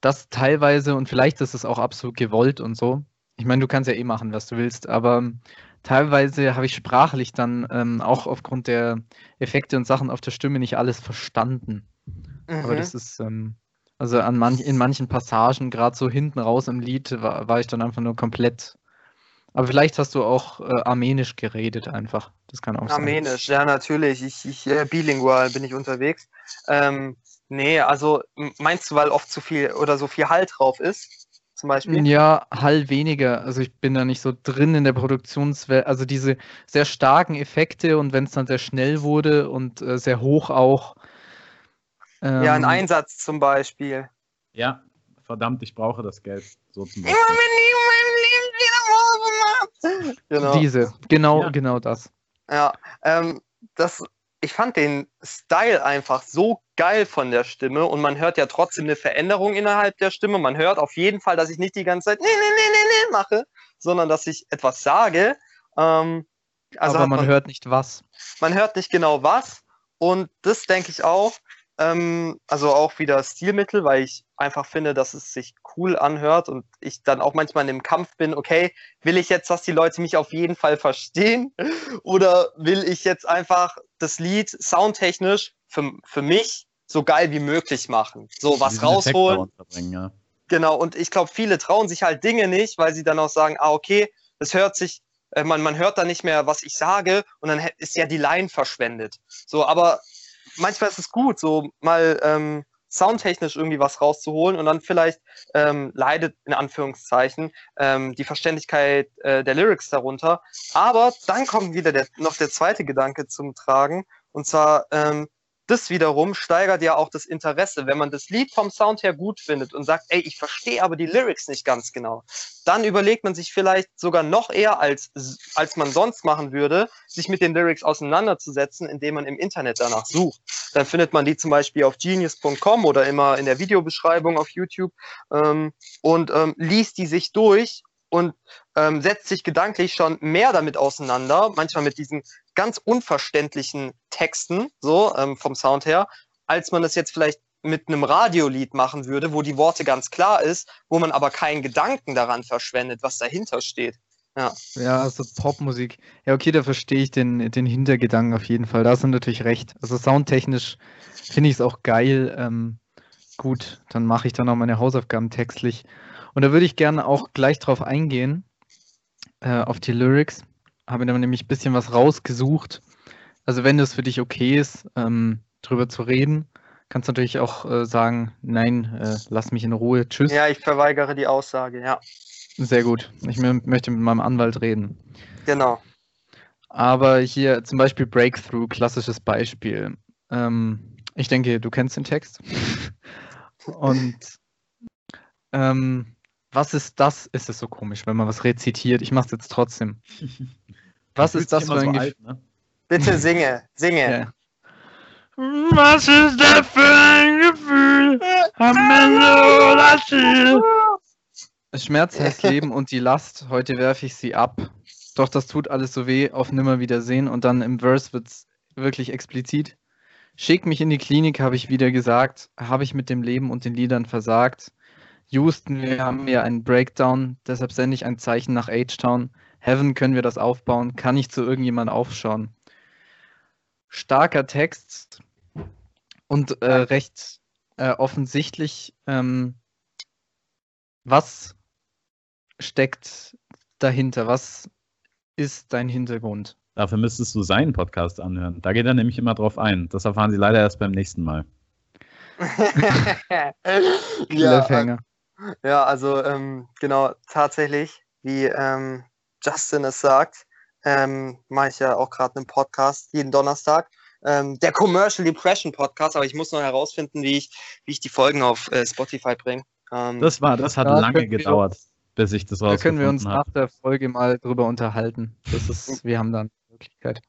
das teilweise und vielleicht ist es auch absolut gewollt und so. Ich meine, du kannst ja eh machen, was du willst, aber teilweise habe ich sprachlich dann ähm, auch aufgrund der Effekte und Sachen auf der Stimme nicht alles verstanden. Aber Mhm. das ist, ähm, also an manch, in manchen Passagen, gerade so hinten raus im Lied, war, war ich dann einfach nur komplett. Aber vielleicht hast du auch äh, Armenisch geredet einfach. Das kann auch sein. Armenisch, ja, natürlich. Ich, ich äh, bilingual bin ich unterwegs. Ähm, nee, also meinst du, weil oft zu viel oder so viel Halt drauf ist, zum Beispiel? Ja, Hall weniger. Also ich bin da nicht so drin in der Produktionswelt. Also diese sehr starken Effekte und wenn es dann sehr schnell wurde und äh, sehr hoch auch. Ja, ein ähm, Einsatz zum Beispiel. Ja, verdammt, ich brauche das Geld. So zum Immer Beispiel. Genau. Diese, genau, Ja. genau das. Ja, ähm, das, ich fand den Style einfach so geil von der Stimme und man hört ja trotzdem eine Veränderung innerhalb der Stimme. Man hört auf jeden Fall, dass ich nicht die ganze Zeit nee, nee, nee, nee, nee mache, sondern dass ich etwas sage. Ähm, also Aber hat man, hört nicht was. man hört nicht genau was. Und das denke ich auch. Ähm, also auch wieder Stilmittel, weil ich einfach finde, dass es sich cool anhört und ich dann auch manchmal in dem Kampf bin, okay, will ich jetzt, dass die Leute mich auf jeden Fall verstehen? Oder will ich jetzt einfach das Lied soundtechnisch für, für mich so geil wie möglich machen? So was rausholen. ja. Genau, und ich glaube, viele trauen sich halt Dinge nicht, weil sie dann auch sagen, ah, okay, es hört sich, äh, man, man hört dann nicht mehr, was ich sage, und dann ist ja die Line verschwendet. So, aber manchmal ist es gut, so mal ähm, soundtechnisch irgendwie was rauszuholen und dann vielleicht ähm, leidet in Anführungszeichen ähm, die Verständlichkeit äh, der Lyrics darunter. Aber dann kommt wieder der, noch der zweite Gedanke zum Tragen, und zwar ähm, das wiederum steigert ja auch das Interesse. Wenn man das Lied vom Sound her gut findet und sagt, ey, ich verstehe aber die Lyrics nicht ganz genau, dann überlegt man sich vielleicht sogar noch eher, als, als man sonst machen würde, sich mit den Lyrics auseinanderzusetzen, indem man im Internet danach sucht. Dann findet man die zum Beispiel auf genius.com oder immer in der Videobeschreibung auf YouTube ähm, und ähm, liest die sich durch und ähm, setzt sich gedanklich schon mehr damit auseinander, manchmal mit diesen ganz unverständlichen Texten, so ähm, vom Sound her, als man das jetzt vielleicht mit einem Radiolied machen würde, wo die Worte ganz klar ist, wo man aber keinen Gedanken daran verschwendet, was dahinter steht. Ja, also Popmusik. Ja, okay, da verstehe ich den, den Hintergedanken auf jeden Fall. Da hast du natürlich recht. Also soundtechnisch finde ich es auch geil. Ähm, gut, dann mache ich dann auch meine Hausaufgaben textlich. Und da würde ich gerne auch gleich drauf eingehen, äh, auf die Lyrics. habe mir nämlich ein bisschen was rausgesucht. Also wenn das für dich okay ist, ähm, drüber zu reden, kannst du natürlich auch äh, sagen, nein, äh, lass mich in Ruhe, tschüss. Ja, ich verweigere die Aussage, ja. Sehr gut. Ich möchte mit meinem Anwalt reden. Genau. Aber hier zum Beispiel Breakthrough, klassisches Beispiel. Ähm, ich denke, du kennst den Text. Und ähm, was ist das? Ist es so komisch, wenn man was rezitiert? Ich mache es jetzt trotzdem. Was ist das für ein so Gefühl? Ne? Bitte singe, singe. Ja. Was ist das für ein Gefühl? Am Ende oder Ziel? Schmerz heißt Leben und die Last. Heute werfe ich sie ab. Doch das tut alles so weh. Auf Nimmerwiedersehen. Und dann im Verse wird es wirklich explizit. Schick mich in die Klinik, habe ich wieder gesagt. Habe ich mit dem Leben und den Liedern versagt. Houston, wir haben hier einen Breakdown. Deshalb sende ich ein Zeichen nach H-Town. Heaven können wir das aufbauen. Kann ich zu irgendjemand aufschauen? Starker Text und äh, recht äh, offensichtlich. Ähm, was steckt dahinter? Was ist dein Hintergrund? Dafür müsstest du seinen Podcast anhören. Da geht er nämlich immer drauf ein. Das erfahren Sie leider erst beim nächsten Mal. ja, ja, also ähm, genau, tatsächlich, wie ähm, Justin es sagt, ähm, mache ich ja auch gerade einen Podcast jeden Donnerstag. Ähm, der Commercial Depression Podcast, aber ich muss noch herausfinden, wie ich, wie ich die Folgen auf äh, Spotify bringe. Ähm, das war, das hat lange gedauert, bis ich das rausgefunden Da können wir uns nach der Folge mal drüber unterhalten. Das ist, wir haben dann Möglichkeit.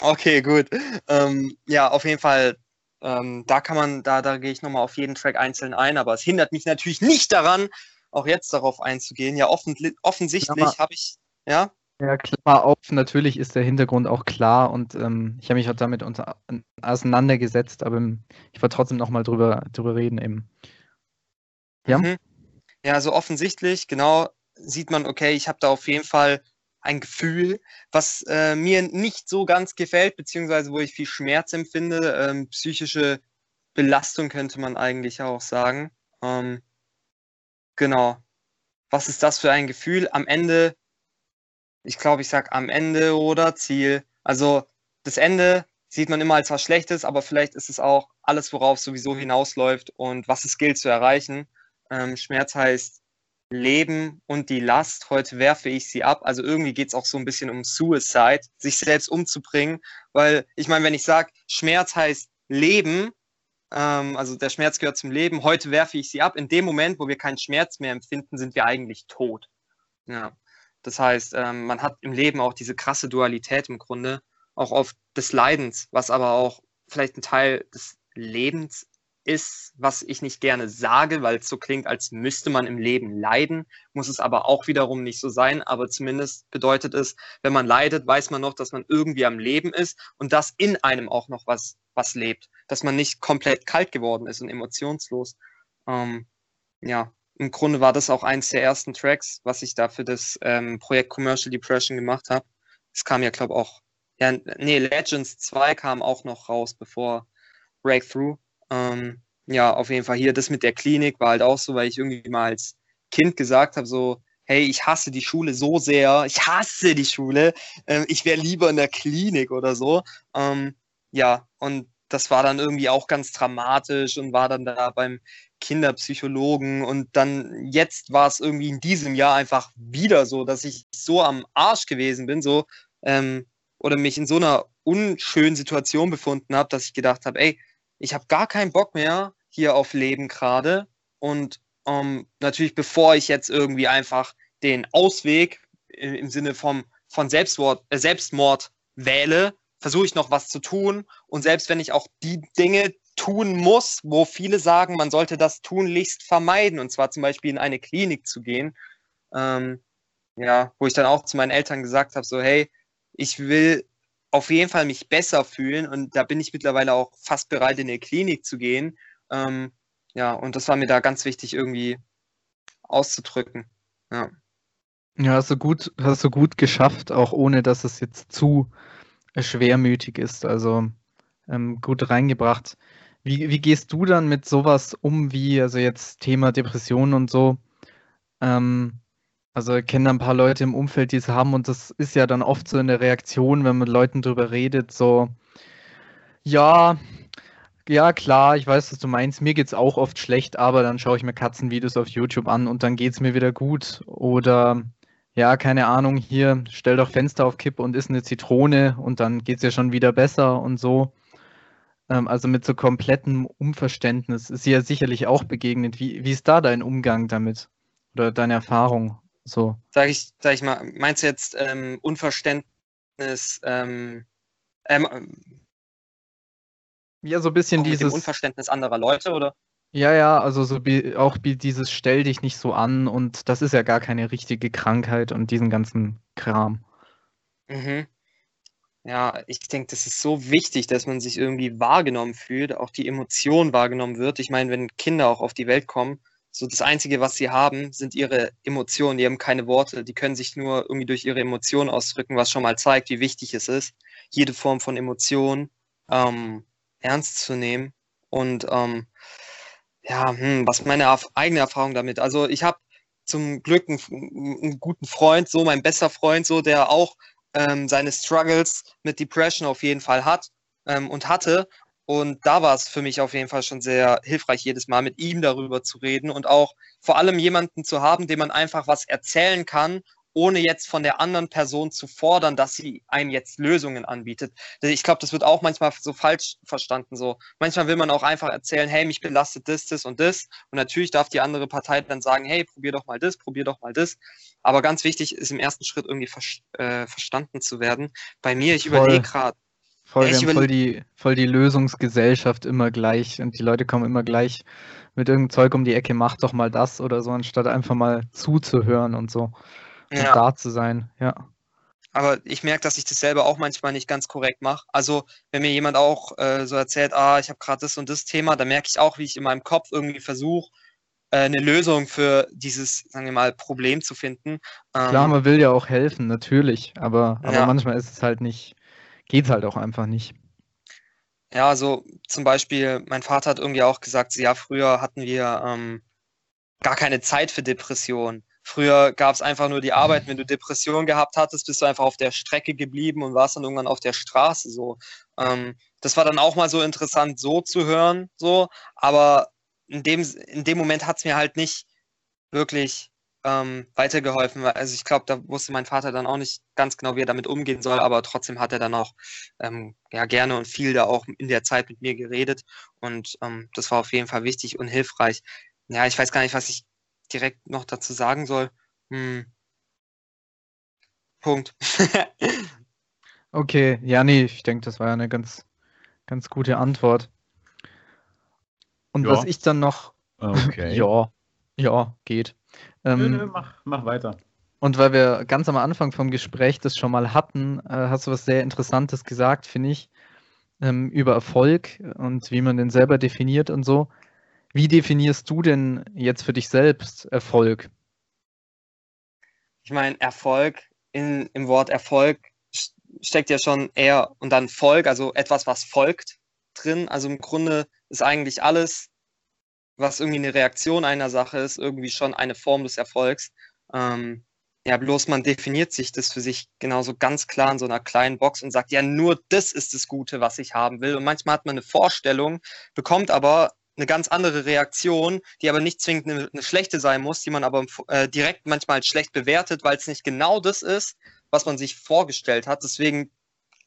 Okay, gut. Ähm, ja, auf jeden Fall, ähm, da kann man, da, da gehe ich nochmal auf jeden Track einzeln ein, aber es hindert mich natürlich nicht daran, auch jetzt darauf einzugehen. Ja, offen, offensichtlich habe ich, ja. Ja, Klammer auf, natürlich ist der Hintergrund auch klar und ähm, ich habe mich auch damit unter, auseinandergesetzt, aber ich wollte trotzdem nochmal drüber, drüber reden eben. Ja? Mhm. Ja, so offensichtlich, genau, sieht man, okay, ich habe da auf jeden Fall ein Gefühl, was äh, mir nicht so ganz gefällt, beziehungsweise wo ich viel Schmerz empfinde. Ähm, psychische Belastung könnte man eigentlich auch sagen. Ähm, genau. Was ist das für ein Gefühl? Am Ende, ich glaube, ich sage am Ende oder Ziel. Also das Ende sieht man immer als was Schlechtes, aber vielleicht ist es auch alles, worauf es sowieso hinausläuft und was es gilt zu erreichen. Ähm, Schmerz heißt Leben und die Last. Heute werfe ich sie ab. Also irgendwie geht es auch so ein bisschen um Suicide, sich selbst umzubringen. Weil ich meine, wenn ich sage, Schmerz heißt Leben, ähm, also der Schmerz gehört zum Leben, heute werfe ich sie ab. In dem Moment, wo wir keinen Schmerz mehr empfinden, sind wir eigentlich tot. Ja. Das heißt, ähm, man hat im Leben auch diese krasse Dualität im Grunde, auch auf des Leidens, was aber auch vielleicht ein Teil des Lebens ist, was ich nicht gerne sage, weil es so klingt, als müsste man im Leben leiden, muss es aber auch wiederum nicht so sein. Aber zumindest bedeutet es, wenn man leidet, weiß man noch, dass man irgendwie am Leben ist und dass in einem auch noch was, was lebt, dass man nicht komplett kalt geworden ist und emotionslos. Ähm, ja, im Grunde war das auch eins der ersten Tracks, was ich da für das ähm, Projekt Commercial Depression gemacht habe. Es kam ja, glaube ich, auch, ja, nee, Legends 2 kam auch noch raus, bevor Breakthrough. Ähm, ja, auf jeden Fall. Hier das mit der Klinik war halt auch so, weil ich irgendwie mal als Kind gesagt habe, so, hey, ich hasse die Schule so sehr, ich hasse die Schule, ähm, ich wäre lieber in der Klinik oder so. Ähm, ja, und das war dann irgendwie auch ganz dramatisch und war dann da beim Kinderpsychologen. Und dann jetzt war es irgendwie in diesem Jahr einfach wieder so, dass ich so am Arsch gewesen bin, so ähm, oder mich in so einer unschönen Situation befunden habe, dass ich gedacht habe, ey, ich habe gar keinen Bock mehr hier auf Leben gerade. Und ähm, natürlich, bevor ich jetzt irgendwie einfach den Ausweg im, im Sinne vom, von Selbstmord, äh, Selbstmord wähle, versuche ich noch was zu tun. Und selbst wenn ich auch die Dinge tun muss, wo viele sagen, man sollte das tunlichst vermeiden, und zwar zum Beispiel in eine Klinik zu gehen, ähm, ja, wo ich dann auch zu meinen Eltern gesagt habe, so, hey, ich will auf jeden Fall mich besser fühlen und da bin ich mittlerweile auch fast bereit, in die Klinik zu gehen. Ähm, ja, und das war mir da ganz wichtig, irgendwie auszudrücken. Ja. Ja, hast du gut, hast du gut geschafft, auch ohne dass es jetzt zu schwermütig ist. Also ähm, gut reingebracht. Wie, wie gehst du dann mit sowas um, wie, also jetzt Thema Depressionen und so? Ähm, Also ich kenne ein paar Leute im Umfeld, die es haben und das ist ja dann oft so eine Reaktion, wenn man mit Leuten drüber redet, so, ja, ja klar, ich weiß, was du meinst, mir geht es auch oft schlecht, aber dann schaue ich mir Katzenvideos auf YouTube an und dann geht es mir wieder gut. Oder ja, keine Ahnung, hier, stell doch Fenster auf Kippe und isst eine Zitrone und dann geht es ja schon wieder besser und so. Ähm, also mit so komplettem Unverständnis ist sie ja sicherlich auch begegnet. Wie, wie ist da dein Umgang damit? Oder deine Erfahrung? So. Sag ich, sag ich mal, meinst du jetzt ähm, Unverständnis, ähm, ähm, ja, so ein bisschen dieses. Unverständnis anderer Leute, oder? Ja, ja, also so auch wie dieses Stell dich nicht so an und das ist ja gar keine richtige Krankheit und diesen ganzen Kram. Mhm. Ja, ich denke, das ist so wichtig, dass man sich irgendwie wahrgenommen fühlt, auch die Emotion wahrgenommen wird. Ich meine, wenn Kinder auch auf die Welt kommen, so das Einzige, was sie haben, sind ihre Emotionen. Die haben keine Worte. Die können sich nur irgendwie durch ihre Emotionen ausdrücken, was schon mal zeigt, wie wichtig es ist, jede Form von Emotion ähm, ernst zu nehmen. Und ähm, ja, hm, was meine erf eigene Erfahrung damit? Also ich habe zum Glück einen, einen, guten Freund, so mein bester Freund, so der auch ähm, seine Struggles mit Depression auf jeden Fall hat ähm, und hatte. Und da war es für mich auf jeden Fall schon sehr hilfreich, jedes Mal mit ihm darüber zu reden und auch vor allem jemanden zu haben, dem man einfach was erzählen kann, ohne jetzt von der anderen Person zu fordern, dass sie einem jetzt Lösungen anbietet. Ich glaube, das wird auch manchmal so falsch verstanden. So manchmal will man auch einfach erzählen, hey, mich belastet das, das und das. Und natürlich darf die andere Partei dann sagen, hey, probier doch mal das, probier doch mal das. Aber ganz wichtig ist im ersten Schritt irgendwie ver äh, verstanden zu werden. Bei mir, ich überlege gerade, Voll, haben voll die, voll die Lösungsgesellschaft immer gleich und die Leute kommen immer gleich mit irgendeinem Zeug um die Ecke, mach doch mal das oder so, anstatt einfach mal zuzuhören und so und ja. da zu sein, ja. Aber ich merke, dass ich das selber auch manchmal nicht ganz korrekt mache. Also wenn mir jemand auch äh, so erzählt, ah, ich habe gerade das und das Thema, dann merke ich auch, wie ich in meinem Kopf irgendwie versuche, äh, eine Lösung für dieses, sagen wir mal, Problem zu finden. Klar, ähm, man will ja auch helfen, natürlich, aber, aber ja. manchmal ist es halt nicht geht halt auch einfach nicht. Ja, also zum Beispiel, mein Vater hat irgendwie auch gesagt, ja, früher hatten wir ähm, gar keine Zeit für Depressionen. Früher gab es einfach nur die Arbeit. Wenn du Depressionen gehabt hattest, bist du einfach auf der Strecke geblieben und warst dann irgendwann auf der Straße so. Ähm, das war dann auch mal so interessant, so zu hören, so. Aber in dem, in dem Moment hat es mir halt nicht wirklich ähm, weitergeholfen. Also ich glaube, da wusste mein Vater dann auch nicht ganz genau, wie er damit umgehen soll, aber trotzdem hat er dann auch ähm, ja, gerne und viel da auch in der Zeit mit mir geredet und ähm, das war auf jeden Fall wichtig und hilfreich. Ja, ich weiß gar nicht, was ich direkt noch dazu sagen soll. Hm. Punkt. okay, ja, nee, ich denke, das war ja eine ganz, ganz gute Antwort. Und ja. was ich dann noch. Okay. ja, ja, geht. Ähm, nö, nö, mach, mach weiter. Und weil wir ganz am Anfang vom Gespräch das schon mal hatten, äh, hast du was sehr Interessantes gesagt, finde ich, ähm, über Erfolg und wie man den selber definiert und so. Wie definierst du denn jetzt für dich selbst Erfolg? Ich meine, Erfolg, in, im Wort Erfolg steckt ja schon eher und dann Volk, also etwas, was folgt drin. Also im Grunde ist eigentlich alles was irgendwie eine Reaktion einer Sache ist, irgendwie schon eine Form des Erfolgs. Ähm, ja, bloß man definiert sich das für sich genauso ganz klar in so einer kleinen Box und sagt, ja, nur das ist das Gute, was ich haben will. Und manchmal hat man eine Vorstellung, bekommt aber eine ganz andere Reaktion, die aber nicht zwingend eine, eine schlechte sein muss, die man aber äh, direkt manchmal als schlecht bewertet, weil es nicht genau das ist, was man sich vorgestellt hat. Deswegen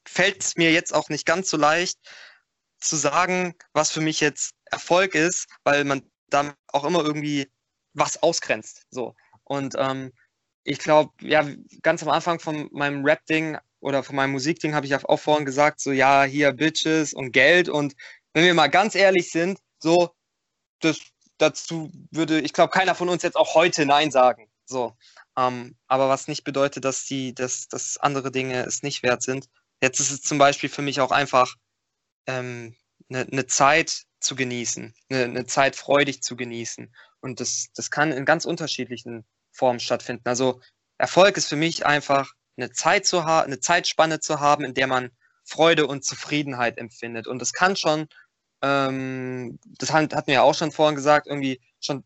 fällt es mir jetzt auch nicht ganz so leicht, zu sagen, was für mich jetzt Erfolg ist, weil man damit auch immer irgendwie was ausgrenzt. So. Und ähm, ich glaube, ja, ganz am Anfang von meinem Rap-Ding oder von meinem Musikding habe ich auch vorhin gesagt, so ja, hier Bitches und Geld. Und wenn wir mal ganz ehrlich sind, so, das, dazu würde, ich glaube, keiner von uns jetzt auch heute Nein sagen. So. Ähm, aber was nicht bedeutet, dass die, dass, dass andere Dinge es nicht wert sind. Jetzt ist es zum Beispiel für mich auch einfach ähm, eine, eine Zeit zu genießen, eine, eine Zeit freudig zu genießen. Und das, das kann in ganz unterschiedlichen Formen stattfinden. Also Erfolg ist für mich einfach eine Zeit zu haben, eine Zeitspanne zu haben, in der man Freude und Zufriedenheit empfindet. Und das kann schon, ähm, das hatten wir ja auch schon vorhin gesagt, irgendwie schon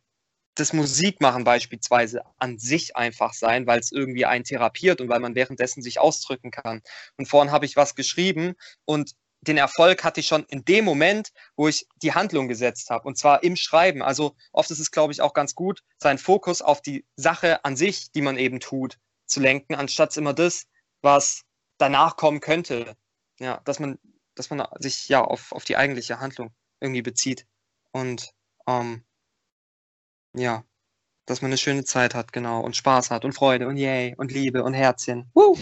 das Musikmachen beispielsweise an sich einfach sein, weil es irgendwie einen therapiert und weil man währenddessen sich ausdrücken kann. Und vorhin habe ich was geschrieben und den Erfolg hatte ich schon in dem Moment, wo ich die Handlung gesetzt habe, und zwar im Schreiben. Also oft ist es, glaube ich, auch ganz gut, seinen Fokus auf die Sache an sich, die man eben tut, zu lenken, anstatt immer das, was danach kommen könnte. Ja, dass man, dass man sich ja auf, auf die eigentliche Handlung irgendwie bezieht. Und ähm, ja, dass man eine schöne Zeit hat, genau, und Spaß hat und Freude und Yay und Liebe und Herzchen. Woo!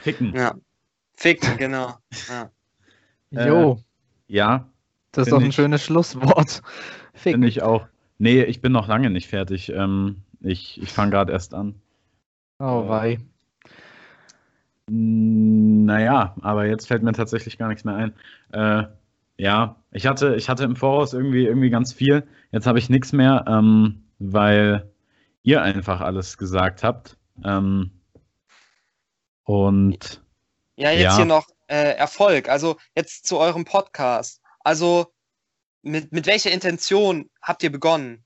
Ficken. Ja. Ficken, genau. Ja. Äh, Jo, Ja, das ist doch ein ich- schönes Schlusswort. Fick. finde ich auch. Nee, ich bin noch lange nicht fertig. Ähm, ich ich fange gerade erst an. Oh wei. Mm, Naja, aber jetzt fällt mir tatsächlich gar nichts mehr ein. Äh, ja, ich hatte, ich hatte im Voraus irgendwie, irgendwie ganz viel. Jetzt habe ich nichts mehr, ähm, weil ihr einfach alles gesagt habt. Ähm, und Ja, jetzt Ja. hier noch äh, Erfolg. Also jetzt zu eurem Podcast. Also mit, mit welcher Intention habt ihr begonnen?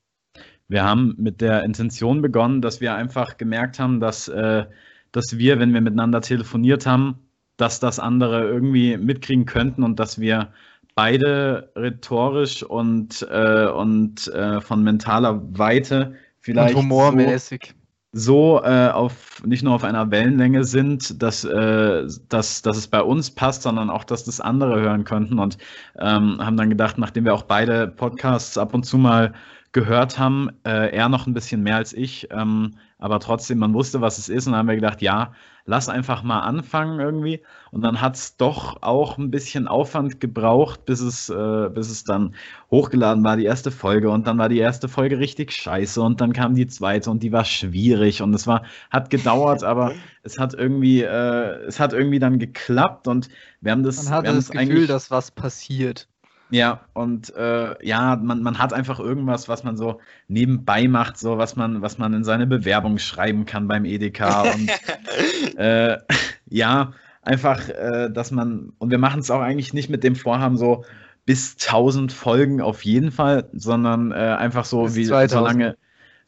wir haben mit der Intention begonnen, dass wir einfach gemerkt haben, dass, äh, dass wir, wenn wir miteinander telefoniert haben, dass das andere irgendwie mitkriegen könnten und dass wir beide rhetorisch und, äh, und äh, von mentaler Weite vielleicht Und humormäßig. so, so äh, auf nicht nur auf einer Wellenlänge sind, dass, äh, dass, dass es bei uns passt, sondern auch, dass das andere hören könnten. Und ähm, haben dann gedacht, nachdem wir auch beide Podcasts ab und zu mal gehört haben, äh, er noch ein bisschen mehr als ich, ähm, aber trotzdem, man wusste, was es ist und dann haben wir gedacht, ja, lass einfach mal anfangen irgendwie. Und dann hat es doch auch ein bisschen Aufwand gebraucht, bis es, äh, bis es dann hochgeladen war, die erste Folge. Und dann war die erste Folge richtig scheiße und dann kam die zweite und die war schwierig. Und es war, hat gedauert, aber es hat irgendwie, äh, es hat irgendwie dann geklappt. Und wir haben das, Man hatte wir haben das Gefühl, dass was passiert. Ja, und äh, ja, man, man hat einfach irgendwas, was man so nebenbei macht, so was man, was man in seine Bewerbung schreiben kann beim Edeka. Und äh, ja, einfach, äh, dass man, und wir machen es auch eigentlich nicht mit dem Vorhaben, so bis 1000 Folgen auf jeden Fall, sondern äh, einfach so, Bis wie 2000. solange,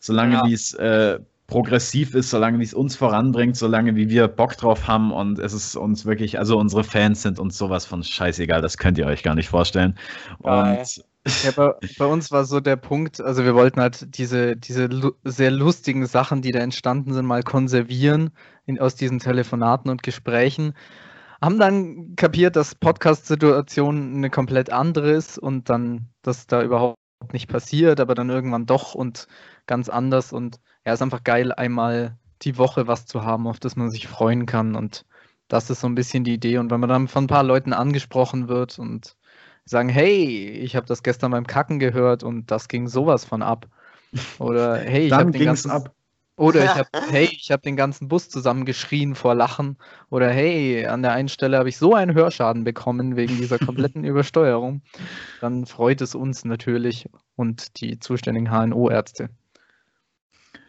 solange Ja. wie es äh, progressiv ist, solange wie es uns voranbringt, solange wie wir Bock drauf haben und es ist uns wirklich, also unsere Fans sind uns sowas von scheißegal, das könnt ihr euch gar nicht vorstellen. Geil. Und Ja, bei, bei uns war so der Punkt, also wir wollten halt diese, diese lu sehr lustigen Sachen, die da entstanden sind, mal konservieren in, aus diesen Telefonaten und Gesprächen. Haben dann kapiert, dass Podcast-Situation eine komplett andere ist und dann, dass da überhaupt nicht passiert, aber dann irgendwann doch und ganz anders. Und ja, ist einfach geil, einmal die Woche was zu haben, auf das man sich freuen kann. Und das ist so ein bisschen die Idee. Und wenn man dann von ein paar Leuten angesprochen wird und sagen, hey, ich habe das gestern beim Kacken gehört und das ging sowas von ab. Oder hey, ich habe den ganzen ab. oder ich habe hey, ich habe den ganzen Bus zusammengeschrien vor Lachen oder hey, an der einen Stelle habe ich so einen Hörschaden bekommen wegen dieser kompletten Übersteuerung. Dann freut es uns natürlich und die zuständigen HNO-Ärzte.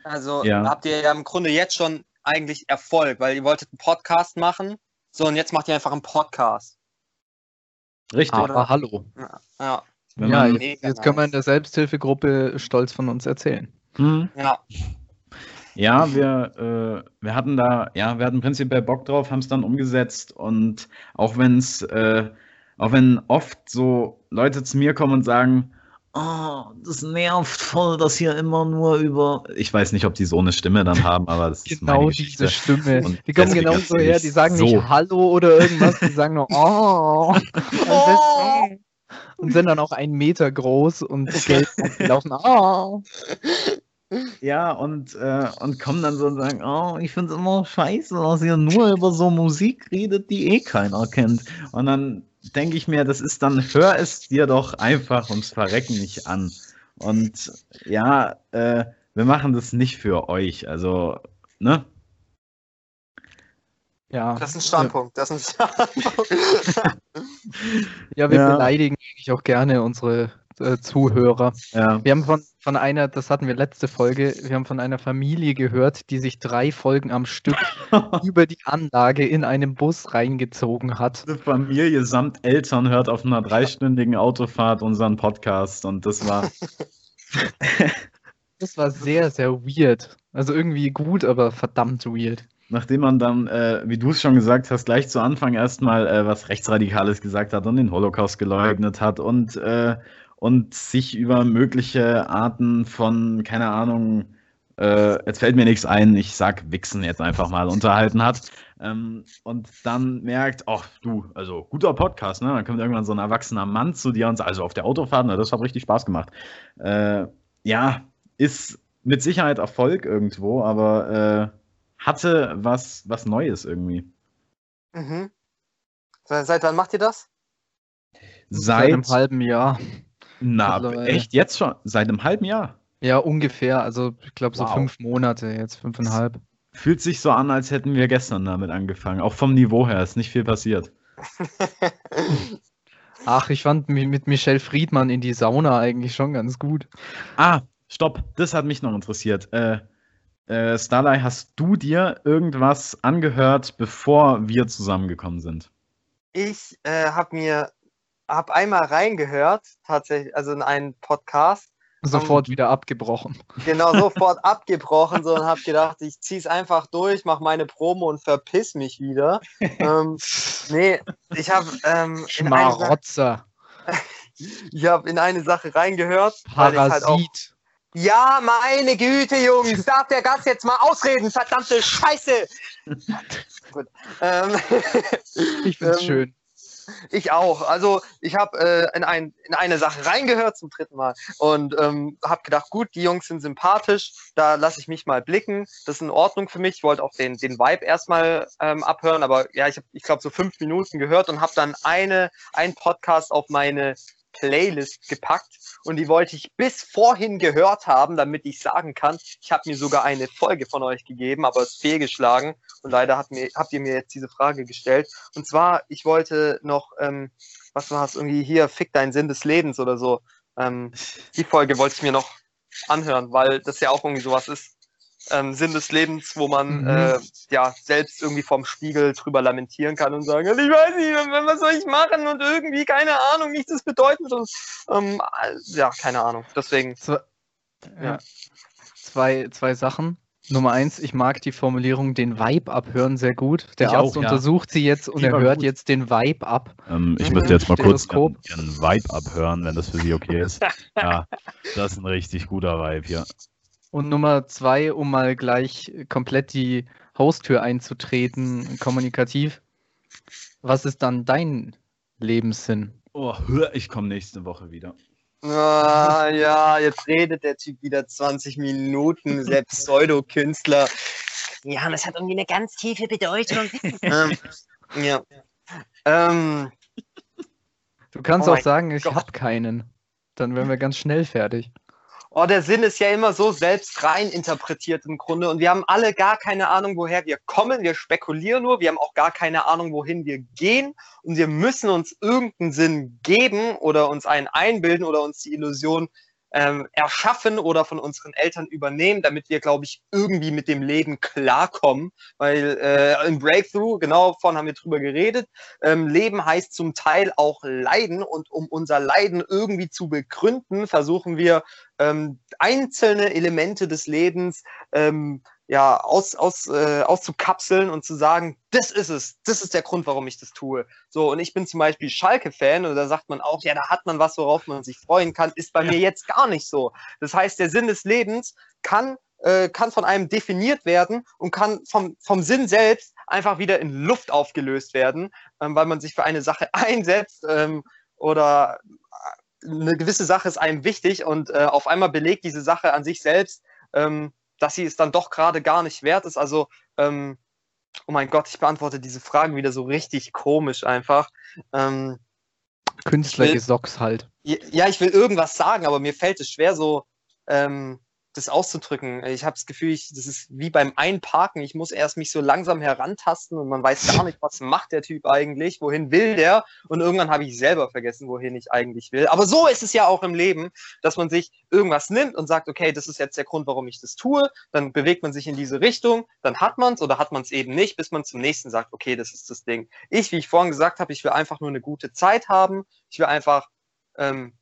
Also Ja. habt ihr ja im Grunde jetzt schon eigentlich Erfolg, weil ihr wolltet einen Podcast machen. So, und jetzt macht ihr einfach einen Podcast. Richtig. Aber hallo. Ja, ja. Ja, jetzt, jetzt können wir in der Selbsthilfegruppe stolz von uns erzählen. Hm. ja. Ja, wir, äh, wir hatten da, ja, wir hatten prinzipiell Bock drauf, haben es dann umgesetzt und auch wenn es, äh, auch wenn oft so Leute zu mir kommen und sagen, oh, das nervt voll, dass hier immer nur über, ich weiß nicht, ob die so eine Stimme dann haben, aber das ist meine Genau Geschichte. diese Stimme. Und Die kommen genau so her, die sagen so. nicht Hallo oder irgendwas, die sagen nur Oh. Und sind, und sind dann auch einen Meter groß und gelb laufen. Oh. Ja, und, äh, und kommen dann so und sagen, oh, ich finde es immer scheiße, dass ihr nur über so Musik redet, die eh keiner kennt. Und dann denke ich mir, das ist dann, hör es dir doch einfach ums Verrecken nicht an. Und ja, äh, wir machen das nicht für euch. Also, ne? Ja. Das ist ein Standpunkt. Das ist ein Standpunkt. Ja, wir Ja. beleidigen eigentlich auch gerne unsere äh, Zuhörer. Ja. Wir haben von, von einer, das hatten wir letzte Folge, wir haben von einer Familie gehört, die sich drei Folgen am Stück über die Anlage in einem Bus reingezogen hat. Eine Familie samt Eltern hört auf einer dreistündigen Autofahrt unseren Podcast und das war. Das war sehr, sehr weird. Also irgendwie gut, aber verdammt weird. Nachdem man dann, äh, wie du es schon gesagt hast, gleich zu Anfang erstmal äh, was Rechtsradikales gesagt hat und den Holocaust geleugnet hat und, äh, und sich über mögliche Arten von, keine Ahnung, äh, jetzt fällt mir nichts ein, ich sag Wichsen jetzt einfach mal, unterhalten hat. Ähm, und dann merkt, ach du, also guter Podcast, ne? Dann kommt irgendwann so ein erwachsener Mann zu dir und sagt, also auf der Autofahrt, ne, das hat richtig Spaß gemacht. Äh, ja, ist mit Sicherheit Erfolg irgendwo, aber äh, hatte was, was Neues irgendwie. Mhm. Seit wann macht ihr das? Seit, Seit einem halben Jahr. Na, echt jetzt schon? Seit einem halben Jahr? Ja, ungefähr. Also ich glaube so wow. fünf Monate, jetzt fünfeinhalb. Fühlt sich so an, als hätten wir gestern damit angefangen. Auch vom Niveau her ist nicht viel passiert. Ach, ich fand mit Michelle Friedmann in die Sauna eigentlich schon ganz gut. Ah, stopp, das hat mich noch interessiert. Äh, äh, Starlight, hast du dir irgendwas angehört, bevor wir zusammengekommen sind? Ich äh, habe mir hab einmal reingehört, tatsächlich, also in einen Podcast Sofort um, wieder abgebrochen. Genau, sofort abgebrochen so, und habe gedacht, ich ziehe es einfach durch, mache meine Promo und verpiss mich wieder. ähm, nee, ich habe. Ähm, Schmarotzer. ich habe in eine Sache reingehört. Parasit. Halt auch, ja, meine Güte, Jungs, darf der Gast jetzt mal ausreden, verdammte Scheiße! Gut. Ähm, ich find's ähm, schön. Ich auch. Also ich habe äh, in, ein, in eine Sache reingehört zum dritten Mal und ähm, habe gedacht, gut, die Jungs sind sympathisch, da lasse ich mich mal blicken. Das ist in Ordnung für mich. Ich wollte auch den, den Vibe erstmal ähm, abhören, aber ja, ich habe, ich glaube, so fünf Minuten gehört und habe dann eine, einen Podcast auf meine Playlist gepackt und die wollte ich bis vorhin gehört haben, damit ich sagen kann, ich habe mir sogar eine Folge von euch gegeben, aber es fehlgeschlagen und leider hat mir, habt ihr mir jetzt diese Frage gestellt. Und zwar, ich wollte noch, ähm, was war es, irgendwie hier, fick deinen Sinn des Lebens oder so. Ähm, die Folge wollte ich mir noch anhören, weil das ja auch irgendwie sowas ist ähm, Sinn des Lebens, wo man mhm. äh, ja selbst irgendwie vorm Spiegel drüber lamentieren kann und sagen, ich weiß nicht, was soll ich machen und irgendwie keine Ahnung, nichts ist bedeutend und ähm, ja, keine Ahnung. Deswegen. Zwei, ja. zwei, zwei Sachen. Nummer eins, ich mag die Formulierung den Vibe abhören sehr gut. Der ich Arzt auch, ja. untersucht sie jetzt und die er hört gut. jetzt den Vibe ab. Ähm, ich müsste jetzt mal kurz ihren, ihren Vibe abhören, wenn das für Sie okay ist. ja, das ist ein richtig guter Vibe hier. Und Nummer zwei, um mal gleich komplett die Haustür einzutreten, kommunikativ. Was ist dann dein Lebenssinn? Oh, ich komme nächste Woche wieder. Ah, ja, jetzt redet der Typ wieder 20 Minuten, der Pseudokünstler. Ja, das hat irgendwie eine ganz tiefe Bedeutung. ähm, ja. Ähm, du kannst oh auch sagen, ich habe keinen. Dann wären wir ganz schnell fertig oh, der Sinn ist ja immer so selbst rein interpretiert im Grunde. Und wir haben alle gar keine Ahnung, woher wir kommen. Wir spekulieren nur, wir haben auch gar keine Ahnung, wohin wir gehen. Und wir müssen uns irgendeinen Sinn geben oder uns einen einbilden oder uns die Illusion ähm, erschaffen oder von unseren Eltern übernehmen, damit wir, glaube ich, irgendwie mit dem Leben klarkommen. Weil äh, im Breakthrough, genau vorhin haben wir drüber geredet, ähm, Leben heißt zum Teil auch Leiden und um unser Leiden irgendwie zu begründen, versuchen wir ähm, einzelne Elemente des Lebens ähm, ja, aus, aus, äh, auszukapseln und zu sagen, das ist es, das ist der Grund, warum ich das tue. So, und ich bin zum Beispiel Schalke-Fan und da sagt man auch, ja, da hat man was, worauf man sich freuen kann, ist bei mir jetzt gar nicht so. Das heißt, der Sinn des Lebens kann, äh, kann von einem definiert werden und kann vom, vom Sinn selbst einfach wieder in Luft aufgelöst werden, ähm, weil man sich für eine Sache einsetzt ähm, oder äh, eine gewisse Sache ist einem wichtig und äh, auf einmal belegt diese Sache an sich selbst, ähm, dass sie es dann doch gerade gar nicht wert ist. Also, ähm, oh mein Gott, ich beantworte diese Fragen wieder so richtig komisch einfach. Ähm, Künstlergesocks halt. Ja, ich will irgendwas sagen, aber mir fällt es schwer, so ähm, das auszudrücken. Ich habe das Gefühl, ich, das ist wie beim Einparken. Ich muss erst mich so langsam herantasten und man weiß gar nicht, was macht der Typ eigentlich, wohin will der. Und irgendwann habe ich selber vergessen, wohin ich eigentlich will. Aber so ist es ja auch im Leben, dass man sich irgendwas nimmt und sagt, okay, das ist jetzt der Grund, warum ich das tue. Dann bewegt man sich in diese Richtung, dann hat man es oder hat man es eben nicht, bis man zum nächsten sagt, okay, das ist das Ding. Ich, wie ich vorhin gesagt habe, ich will einfach nur eine gute Zeit haben. Ich will einfach ähm,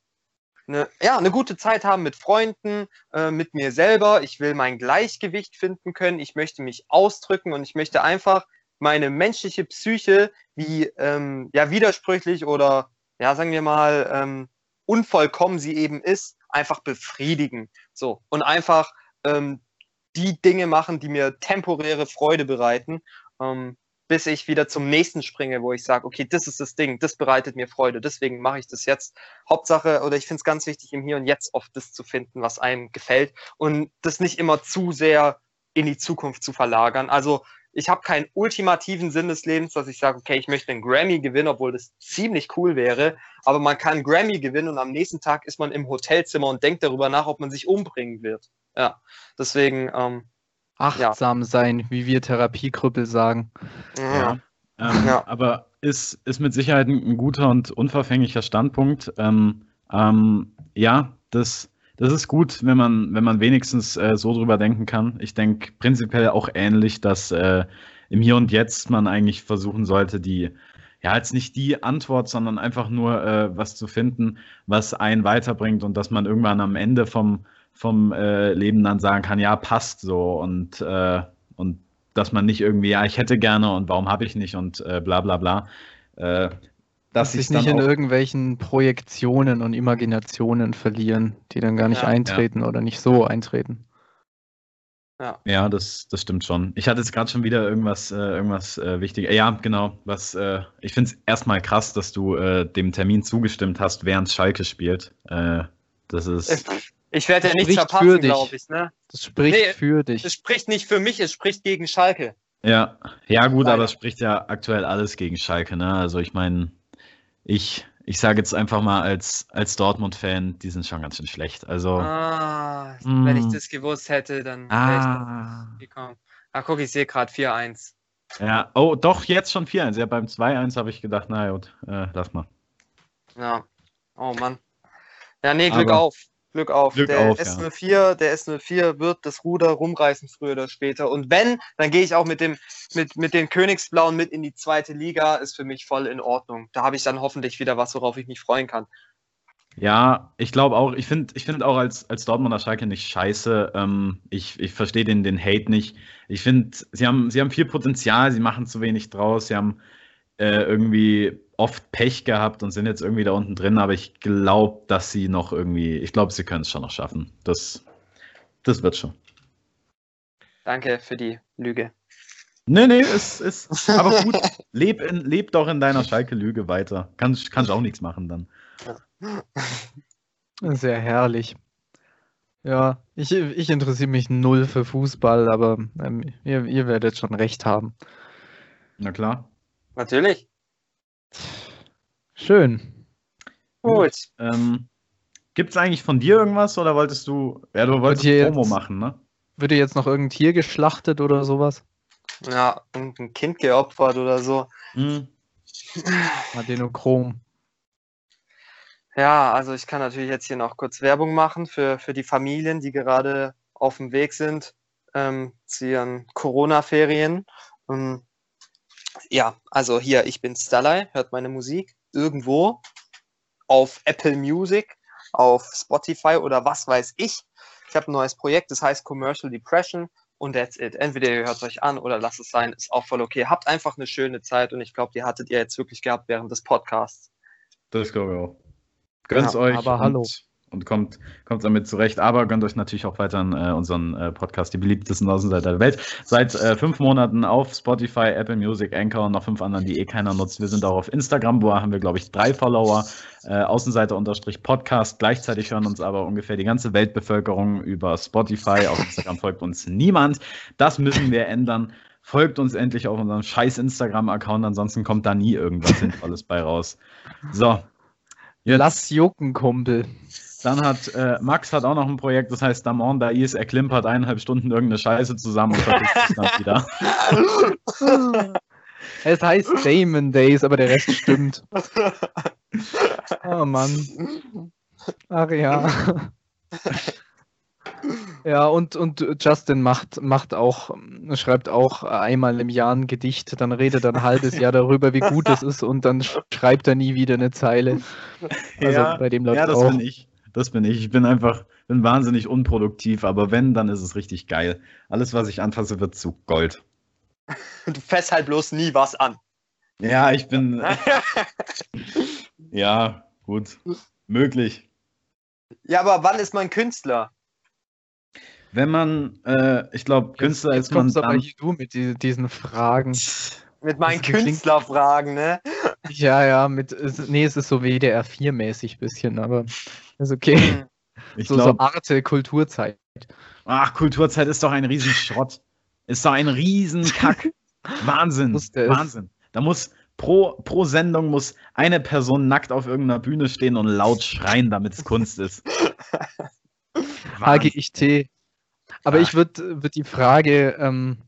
eine, ja, eine gute Zeit haben mit Freunden, äh, mit mir selber. Ich will mein Gleichgewicht finden können. Ich möchte mich ausdrücken und ich möchte einfach meine menschliche Psyche, wie ähm, ja widersprüchlich oder ja, sagen wir mal, ähm, unvollkommen sie eben ist, einfach befriedigen. So. Und einfach ähm, die Dinge machen, die mir temporäre Freude bereiten. Ähm, bis ich wieder zum nächsten springe, wo ich sage, okay, das ist das Ding, das bereitet mir Freude, deswegen mache ich das jetzt. Hauptsache, oder ich finde es ganz wichtig, im Hier und Jetzt oft das zu finden, was einem gefällt und das nicht immer zu sehr in die Zukunft zu verlagern. Also ich habe keinen ultimativen Sinn des Lebens, dass ich sage, okay, ich möchte einen Grammy gewinnen, obwohl das ziemlich cool wäre, aber man kann einen Grammy gewinnen und am nächsten Tag ist man im Hotelzimmer und denkt darüber nach, ob man sich umbringen wird. Ja, deswegen ähm, achtsam ja. sein, wie wir Therapiekrüppel sagen. Ja. Ähm, ja. Aber ist, ist mit Sicherheit ein, guter und unverfänglicher Standpunkt. Ähm, ähm, ja, das, das ist gut, wenn man, wenn man wenigstens äh, so drüber denken kann. Ich denke prinzipiell auch ähnlich, dass äh, im Hier und Jetzt man eigentlich versuchen sollte, die, ja, jetzt nicht die Antwort, sondern einfach nur äh, was zu finden, was einen weiterbringt und dass man irgendwann am Ende vom, vom äh, Leben dann sagen kann, ja, passt so und, äh, und dass man nicht irgendwie, ja, ich hätte gerne und warum habe ich nicht und äh, bla bla bla. Äh, dass sich nicht in irgendwelchen Projektionen und Imaginationen verlieren, die dann gar nicht ja, eintreten ja. oder nicht so eintreten. Ja, ja das, das stimmt schon. Ich hatte jetzt gerade schon wieder irgendwas, äh, irgendwas äh, Wichtiges. Ja, genau. Was, äh, ich finde es erstmal krass, dass du äh, dem Termin zugestimmt hast, während Schalke spielt. Äh, das ist. Ich werde ja nichts verpassen, glaube ich. Ne? Das spricht nee, für dich. Es spricht nicht für mich, es spricht gegen Schalke. Ja, ja gut, Leider. aber es spricht ja aktuell alles gegen Schalke. Ne? Also ich meine, ich, ich sage jetzt einfach mal als, als Dortmund-Fan, die sind schon ganz schön schlecht. Also, ah, mm. wenn ich das gewusst hätte, dann ah. wäre ich gekommen. Ach guck, ich sehe gerade 4-1. Ja, oh, doch, jetzt schon 4-1. Ja, beim 2-1 habe ich gedacht, na gut, äh, lass mal. Ja, oh Mann. Ja, nee, Glück Aber, auf. Glück auf. Glück der auf, S04, ja. der S04 wird das Ruder rumreißen früher oder später. Und wenn, dann gehe ich auch mit dem mit, mit den Königsblauen mit in die zweite Liga. Ist für mich voll in Ordnung. Da habe ich dann hoffentlich wieder was, worauf ich mich freuen kann. Ja, ich glaube auch, ich finde ich find auch als, als Dortmunder Schalke nicht scheiße. Ähm, ich ich verstehe den, den Hate nicht. Ich finde, sie haben, sie haben viel Potenzial, sie machen zu wenig draus, sie haben äh, irgendwie oft Pech gehabt und sind jetzt irgendwie da unten drin, aber ich glaube, dass sie noch irgendwie, ich glaube, sie können es schon noch schaffen. Das, das wird schon. Danke für die Lüge. Nee, nee, ist, ist aber gut. leb, in, leb doch in deiner Schalke-Lüge weiter. Kannst, kannst auch nichts machen dann. Sehr herrlich. Ja, ich, ich interessiere mich null für Fußball, aber ähm, ihr, ihr werdet schon recht haben. Na klar. Natürlich. Schön. Gut. Ähm, Gibt es eigentlich von dir irgendwas oder wolltest du, ja, du wolltest Promo jetzt, machen, ne? Wird dir jetzt noch irgendein Tier geschlachtet oder sowas? Ja, irgendein Kind geopfert oder so. Hm. Adenochrom. Ja, also ich kann natürlich jetzt hier noch kurz Werbung machen für, für die Familien, die gerade auf dem Weg sind ähm, zu ihren Corona-Ferien. Ähm, ja, also hier, ich bin Starlight, hört meine Musik irgendwo auf Apple Music, auf Spotify oder was weiß ich. Ich habe ein neues Projekt, das heißt Commercial Depression und that's it. Entweder ihr hört es euch an oder lasst es sein, ist auch voll okay. Habt einfach eine schöne Zeit und ich glaube, die hattet ihr jetzt wirklich gehabt während des Podcasts. Das glaube ich auch. Gönnt's ja, euch. Aber hallo und kommt, kommt damit zurecht. Aber gönnt euch natürlich auch weiterhin äh, unseren äh, Podcast, die beliebtesten Außenseiter der Welt. Seit äh, fünf Monaten auf Spotify, Apple Music, Anchor und noch fünf anderen, die eh keiner nutzt. Wir sind auch auf Instagram, wo haben wir, glaube ich, drei Follower. Äh, Außenseiter-Podcast. Gleichzeitig hören uns aber ungefähr die ganze Weltbevölkerung über Spotify. Auf Instagram folgt uns niemand. Das müssen wir ändern. Folgt uns endlich auf unserem scheiß Instagram-Account, ansonsten kommt da nie irgendwas Sinnvolles bei raus. So. Jetzt. Lass jucken, Kumpel. Dann hat äh, Max hat auch noch ein Projekt, das heißt Damon Dais, er klimpert eineinhalb Stunden irgendeine Scheiße zusammen und verpisst sich dann wieder. es heißt Damon Days, aber der Rest stimmt. Oh Mann. Ach ja. Ja, und, und Justin macht, macht auch, schreibt auch einmal im Jahr ein Gedicht, dann redet er ein halbes Jahr darüber, wie gut es ist und dann schreibt er nie wieder eine Zeile. Also ja, bei dem läuft ja, das auch. bin ich. Das bin ich. Ich bin einfach, bin wahnsinnig unproduktiv, aber wenn, dann ist es richtig geil. Alles, was ich anfasse, wird zu Gold. Du fässt halt bloß nie was an. Ja, ich bin. ja, gut. Möglich. ja, aber wann ist man Künstler? Wenn man, äh, ich glaube, Künstler jetzt, ist man kommst aber hier du mit die, diesen Fragen. Mit meinen Künstlerfragen, ne? Ja, ja, mit, nee, es ist so WDR 4-mäßig bisschen, aber ist okay. Ich so, so glaube, Arte Kulturzeit. ach, Kulturzeit ist doch ein Riesenschrott. Ist doch ein Riesenkack. Wahnsinn. Wahnsinn. Da muss pro, pro Sendung muss eine Person nackt auf irgendeiner Bühne stehen und laut schreien, damit es Kunst ist. HGIT. Aber ich würde würd die Frage ähm,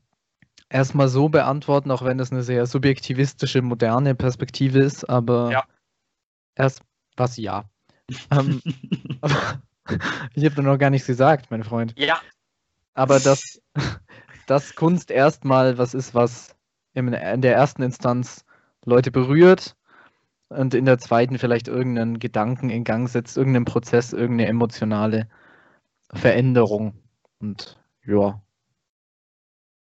erstmal so beantworten, auch wenn das eine sehr subjektivistische, moderne Perspektive ist, aber Ja. erst was ja. ähm, aber ich habe noch gar nichts gesagt, mein Freund. Ja, Aber dass, dass Kunst erstmal was ist, was in der ersten Instanz Leute berührt und in der zweiten vielleicht irgendeinen Gedanken in Gang setzt, irgendeinen Prozess, irgendeine emotionale Veränderung. Und ja,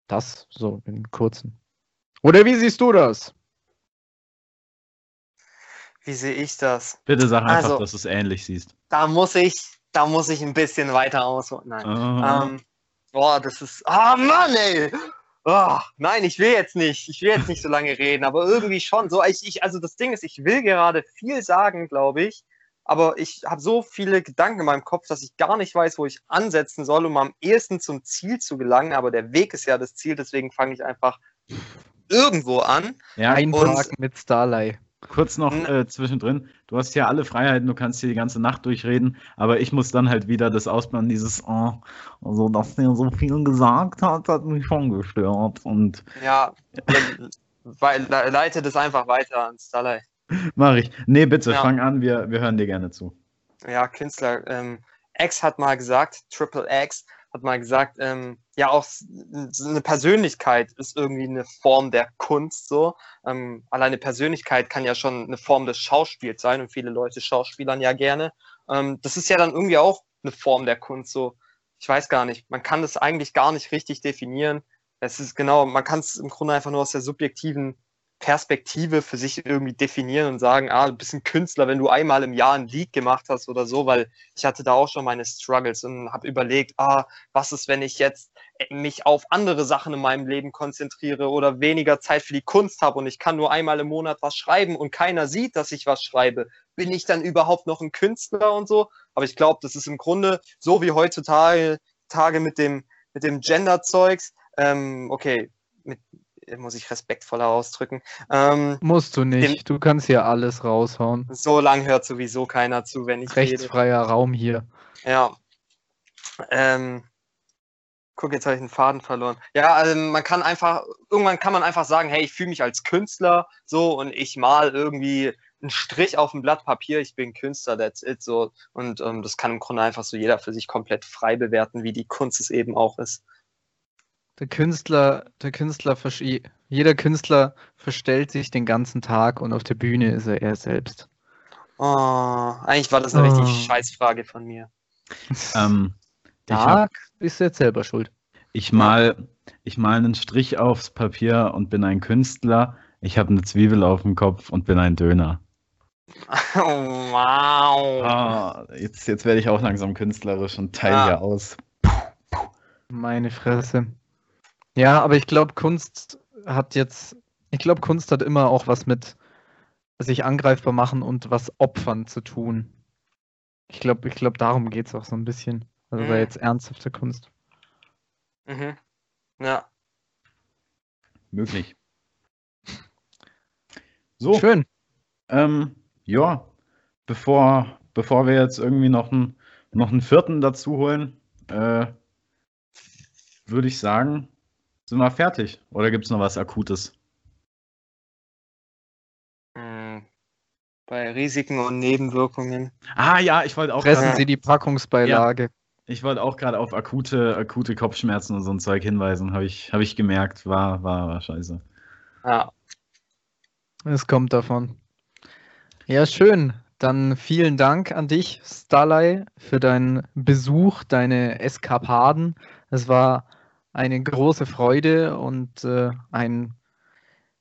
das so in kurzen. Oder wie siehst du das? wie sehe ich das? Bitte sag einfach, Also- dass du es ähnlich siehst. Da muss ich, da muss ich ein bisschen weiter ausholen. Nein. Ah. Ähm, boah, das ist. Ah, Mann, ey! Oh, nein, ich will jetzt nicht. Ich will jetzt nicht so lange reden, aber irgendwie schon. So, ich, ich, also das Ding ist, ich will gerade viel sagen, glaube ich. Aber ich habe so viele Gedanken in meinem Kopf, dass ich gar nicht weiß, wo ich ansetzen soll, um am ehesten zum Ziel zu gelangen. Aber der Weg ist ja das Ziel, deswegen fange ich einfach irgendwo an. ja, Einparken mit Starlight. kurz noch äh, zwischendrin. Du hast ja alle Freiheiten, du kannst hier die ganze Nacht durchreden, aber ich muss dann halt wieder das ausbauen, dieses, oh, also, dass der so viel gesagt hat, hat mich schon gestört. Und Ja, le- weil, le- leite das einfach weiter an Starlight. mach ich. Nee, bitte, Ja. fang an, wir, wir hören dir gerne zu. ja, Künstler. Ähm, X hat mal gesagt, Triple X hat mal gesagt, ähm, ja, auch eine Persönlichkeit ist irgendwie eine Form der Kunst so. Ähm, alleine Persönlichkeit kann ja schon eine Form des Schauspiels sein und viele Leute schauspielern ja gerne. Ähm, das ist ja dann irgendwie auch eine Form der Kunst so. Ich weiß gar nicht, man kann das eigentlich gar nicht richtig definieren. Es ist genau, man kann es im Grunde einfach nur aus der subjektiven Perspektive für sich irgendwie definieren und sagen, ah, du bist ein Künstler, wenn du einmal im Jahr ein Lied gemacht hast oder so, weil ich hatte da auch schon meine Struggles und habe überlegt, ah, was ist, wenn ich jetzt mich auf andere Sachen in meinem Leben konzentriere oder weniger Zeit für die Kunst habe und ich kann nur einmal im Monat was schreiben und keiner sieht, dass ich was schreibe. Bin ich dann überhaupt noch ein Künstler und so? Aber ich glaube, das ist im Grunde so wie heutzutage Tage mit dem, mit dem Gender-Zeugs. Ähm, okay, mit, muss ich respektvoller ausdrücken. Ähm, Musst du nicht. Du kannst hier alles raushauen. so lang hört sowieso keiner zu, wenn ich rede. Rechtsfreier Raum hier. Ja. Ähm, guck, jetzt habe ich einen Faden verloren. Ja, also man kann einfach, irgendwann kann man einfach sagen, hey, ich fühle mich als Künstler so und ich mal irgendwie einen Strich auf ein Blatt Papier, ich bin Künstler, that's it so. Und ähm, das kann im Grunde einfach so jeder für sich komplett frei bewerten, wie die Kunst es eben auch ist. Der Künstler, der Künstler, jeder Künstler verstellt sich den ganzen Tag und auf der Bühne ist er er selbst. Oh, eigentlich war das eine richtig Oh. Scheißfrage von mir. Ähm, ich, hab, Da bist du jetzt selber schuld. ich, mal, ich mal einen Strich aufs Papier und bin ein Künstler. Ich habe eine Zwiebel auf dem Kopf und bin ein Döner. Oh, wow. Ah, jetzt, jetzt werde ich auch langsam künstlerisch und teile Ah. hier aus. Meine Fresse. Ja, aber ich glaube, Kunst hat jetzt, ich glaube, Kunst hat immer auch was mit sich angreifbar machen und was opfern zu tun. Ich glaube, ich glaube, darum geht es auch so ein bisschen. Also bei Mhm. jetzt ernsthafter Kunst. Mhm. Ja. Möglich. So, Schön. ähm, ja, bevor, bevor wir jetzt irgendwie noch einen, noch einen vierten dazu holen, äh, würde ich sagen, sind wir fertig. Oder gibt es noch was Akutes? Hm. Bei Risiken und Nebenwirkungen. Ah ja, ich wollte auch Fressen grad- Sie die Packungsbeilage. ich wollte auch gerade auf akute, akute Kopfschmerzen und so ein Zeug hinweisen, habe ich, hab ich gemerkt, war, war, war scheiße. Ja. Es kommt davon. Ja, schön. dann vielen Dank an dich, Starley, für deinen Besuch, deine Eskapaden. Es war eine große Freude und äh, ein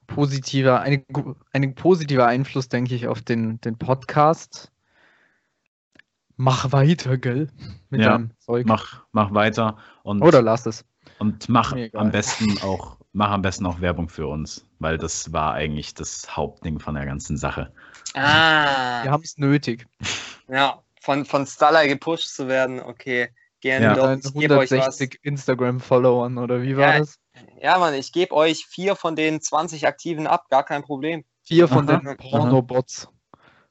positiver, eine, ein positiver Einfluss, denke ich, auf den, den Podcast. Mach weiter, gell? Mit ja, deinem Zeug. Mach, mach weiter. Und, Oder lass es. Und mach am besten auch, mach am besten auch Werbung für uns, weil das war eigentlich das Hauptding von der ganzen Sache. Ah. Wir haben es nötig. Ja, von, von Starlight gepusht zu werden, okay. Gerne ja. doch. Ich 160 Instagram-Followern oder wie war ja, das? Ja, Mann, ich gebe euch vier von den 20 Aktiven ab, gar kein Problem. Vier von Aha. den Pornobots.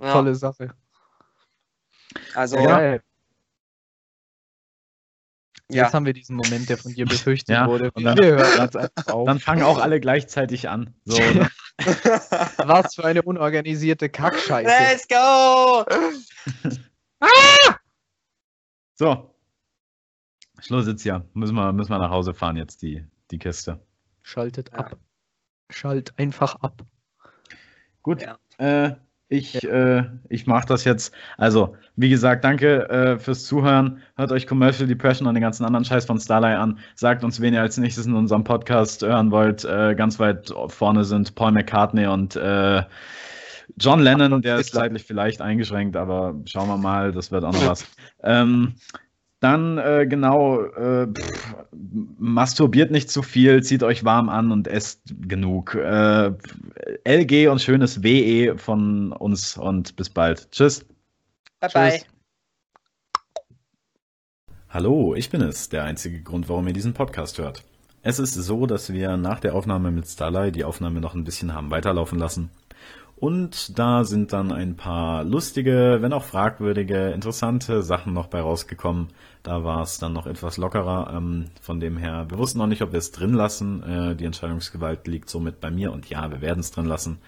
Ja. Tolle Sache. Also, ja. Jetzt haben wir diesen Moment, der von dir befürchtet ja, wurde. Und dann, dann, dann, fangen auch alle gleichzeitig an. So? Was für eine unorganisierte Kackscheiße. Let's go! ah! So. Schluss jetzt ja. Müssen wir, müssen wir nach Hause fahren jetzt, die, die Kiste. Schaltet ja. ab. Schalt einfach ab. Gut. Ja. Äh, ich, ja. äh, ich mache das jetzt. Also, wie gesagt, danke äh, fürs Zuhören. Hört euch Commercial Depression und den ganzen anderen Scheiß von Starlight an. Sagt uns, wen ihr als nächstes in unserem Podcast hören wollt. Äh, ganz weit vorne sind Paul McCartney und äh, John Lennon, der ist zeitlich vielleicht eingeschränkt, aber schauen wir mal, das wird auch noch was. Ähm, dann äh, genau, äh, pff, masturbiert nicht zu viel, zieht euch warm an und esst genug. Äh, LG und schönes WE von uns und bis bald. Tschüss. Bye bye. Hallo, ich bin es, der einzige Grund, warum ihr diesen Podcast hört. Es ist so, dass wir nach der Aufnahme mit Starlight die Aufnahme noch ein bisschen haben weiterlaufen lassen. Und da sind dann ein paar lustige, wenn auch fragwürdige, interessante Sachen noch bei rausgekommen. Da war es dann noch etwas lockerer. Ähm, von dem her, wir wussten noch nicht, ob wir es drin lassen. Äh, die Entscheidungsgewalt liegt somit bei mir und ja, wir werden es drin lassen.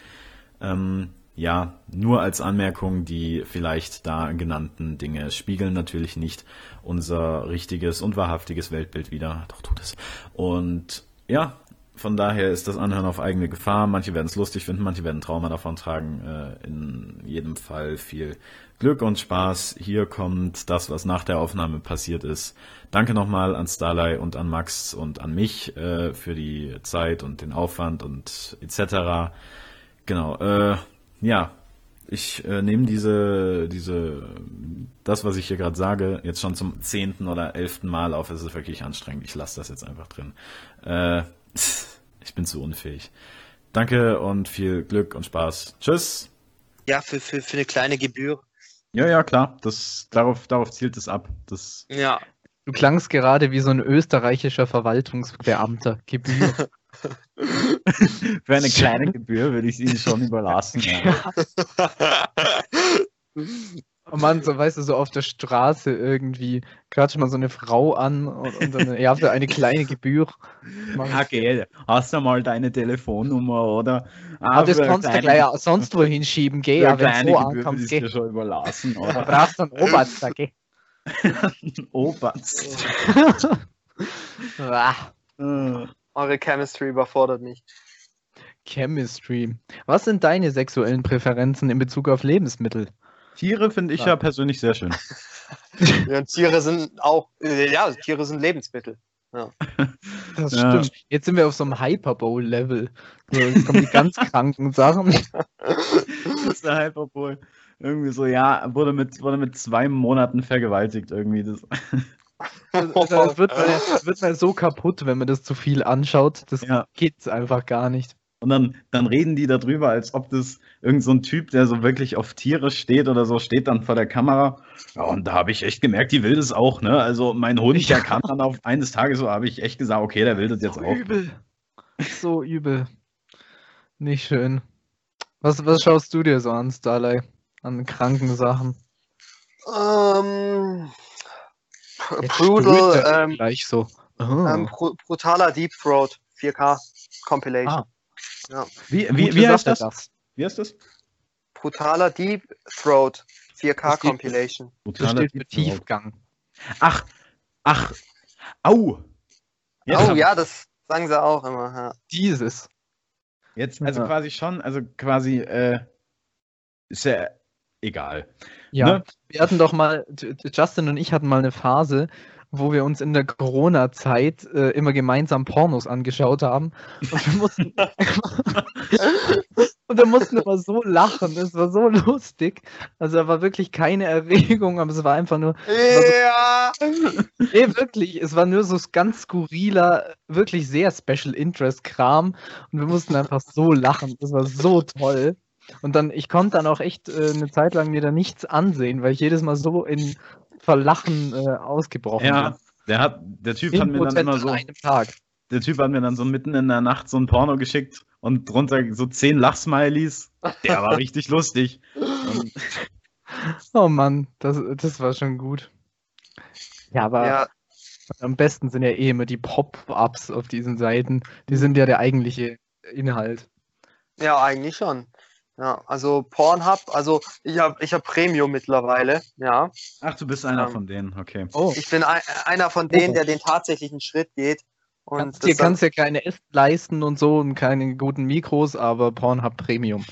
Ähm, ja, nur als Anmerkung, die vielleicht da genannten Dinge spiegeln natürlich nicht unser richtiges und wahrhaftiges Weltbild wider. Doch tut es. Und ja, von daher ist das Anhören auf eigene Gefahr. Manche werden es lustig finden, manche werden Trauma davon tragen. Äh, in jedem Fall viel Glück und Spaß. Hier kommt das, was nach der Aufnahme passiert ist. Danke nochmal an Starlight und an Max und an mich äh, für die Zeit und den Aufwand und etc. Genau. Äh, ja, ich äh, nehme diese, diese, das, was ich hier gerade sage, jetzt schon zum zehnten oder elften Mal auf. Es ist wirklich anstrengend. Ich lasse das jetzt einfach drin. Äh, ich bin zu unfähig. Danke und viel Glück und Spaß. Tschüss. Ja, für, für, für eine kleine Gebühr. Ja, ja, klar. Das, darauf, darauf zielt es ab. Das ja. Du klangst gerade wie so ein österreichischer Verwaltungsbeamter. Gebühr. Für eine kleine Gebühr würde ich es Ihnen schon überlassen. Ja. Oh Mann, so weißt du, so auf der Straße irgendwie quatscht man so eine Frau an und, und dann, ja, für eine kleine Gebühr. Okay, hast du mal deine Telefonnummer, oder? Ah, das kannst du gleich sonst wohin schieben, geh, ja, wenn du so ankommst, geh. schon überlassen, oder? Du brauchst einen Oberst, da geh. Oberst. Eure Chemistry überfordert mich. Chemistry. Was sind deine sexuellen Präferenzen in Bezug auf Lebensmittel? Tiere finde ich ja. ja. persönlich sehr schön. ja, Tiere sind auch, äh, ja, Tiere sind Lebensmittel. Ja. Das ja. stimmt. Jetzt sind wir auf so einem Hyperbowl-Level. So, jetzt kommen die ganz kranken Sachen. Das ist der Hyperbowl. Irgendwie so, ja, wurde mit, wurde mit zwei Monaten vergewaltigt irgendwie. Das. Das wird, man, wird man so kaputt, wenn man das zu viel anschaut. Das ja. geht einfach gar nicht. Und dann, dann reden die darüber, als ob das irgend so ein Typ, der so wirklich auf Tiere steht oder so, steht dann vor der Kamera. Ja, und da habe ich echt gemerkt, die will das auch, ne? Also mein Hund, der kam dann auf eines Tages so, habe ich echt gesagt, okay, der will das jetzt so auch. Übel. So übel. Nicht schön. Was, was schaust du dir so an, Starlight? An kranken Sachen? Ähm. Brutal, ähm, gleich so. Oh. Ähm, brutaler Deep Throat 4K Compilation. Ah. Ja. Wie, wie, wie heißt das? das? Wie heißt das? Brutaler Deep Throat 4K Compilation. Brutaler das steht für Tiefgang. Ach, ach, au. Jetzt oh ja, das sagen sie auch immer. Ja. Dieses. Jetzt, also ja. quasi schon, also quasi, äh, ist ja egal. Ja, Ne? wir hatten doch mal, Justin und ich hatten mal eine Phase, wo wir uns in der Corona-Zeit äh, immer gemeinsam Pornos angeschaut haben. Und wir mussten, und wir mussten immer so lachen. Es war so lustig. Also da war wirklich keine Erregung, aber es war einfach nur, Ja! nee, wirklich, es war nur so ganz skurriler, wirklich sehr Special Interest Kram. Und wir mussten einfach so lachen. Das war so toll. Und dann, ich konnte dann auch echt äh, eine Zeit lang mir da nichts ansehen, weil ich jedes Mal so in Verlachen äh, ausgebrochen Ja, der hat, der Typ hat mir dann 10% immer an so, einem Tag. der Typ hat mir dann so mitten in der Nacht so ein Porno geschickt und drunter so zehn Lachsmileys. Der war richtig lustig. Und Oh Mann, das, das war schon gut. Ja, aber Ja, am besten sind ja eh immer die Pop-Ups auf diesen Seiten. Die sind ja der eigentliche Inhalt. ja, eigentlich schon. Ja, also Pornhub, also ich habe ich hab Premium mittlerweile, ja. ach, du bist einer Ähm, von denen, okay. Oh, Ich bin ein, einer von denen, der den tatsächlichen Schritt geht. Und kannst, das dir kannst ja keine Apps leisten und so und keine guten Mikros, aber Pornhub Premium.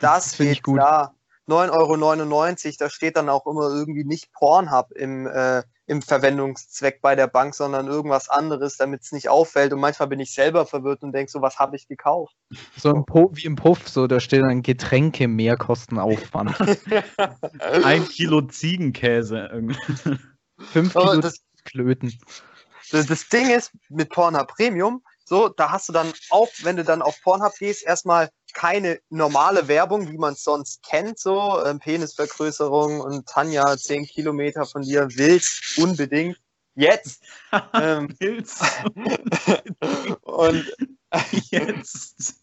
Das Finde ich gut. klar. 9,99 Euro, da steht dann auch immer irgendwie nicht Pornhub im, äh, im Verwendungszweck bei der Bank, sondern irgendwas anderes, damit es nicht auffällt. Und manchmal bin ich selber verwirrt und denke so, was habe ich gekauft? So im Puff, wie im Puff, so da steht dann Getränke Mehrkostenaufwand. Ein Kilo Ziegenkäse. irgendwie. Fünf Aber Kilo das- Klöten. Das, das Ding ist, mit Pornhub Premium, so, da hast du dann auch, wenn du dann auf Pornhub gehst, erstmal keine normale Werbung, wie man es sonst kennt, so, ähm, Penisvergrößerung und Tanja 10 Kilometer von dir willst, unbedingt, jetzt. ähm, Pilz. und Jetzt.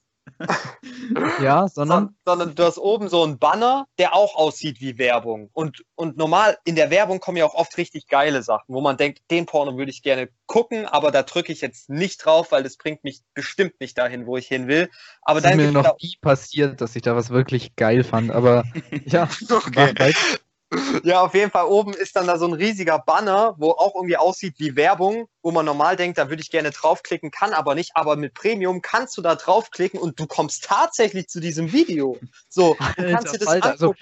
Ja, sondern Son- sondern du hast oben so einen Banner, der auch aussieht wie Werbung. Und, und normal in der Werbung kommen ja auch oft richtig geile Sachen, wo man denkt, den Porno würde ich gerne gucken, aber da drücke ich jetzt nicht drauf, weil das bringt mich bestimmt nicht dahin, wo ich hin will. Aber ist dann mir gibt es noch nie passiert, dass ich da was wirklich geil fand. Aber ja, Okay. Ja, auf jeden Fall oben ist dann da so ein riesiger Banner, wo auch irgendwie aussieht wie Werbung, wo man normal denkt, da würde ich gerne draufklicken, kann aber nicht. Aber mit Premium kannst du da draufklicken und du kommst tatsächlich zu diesem Video. So, du kannst dir das Alter, also,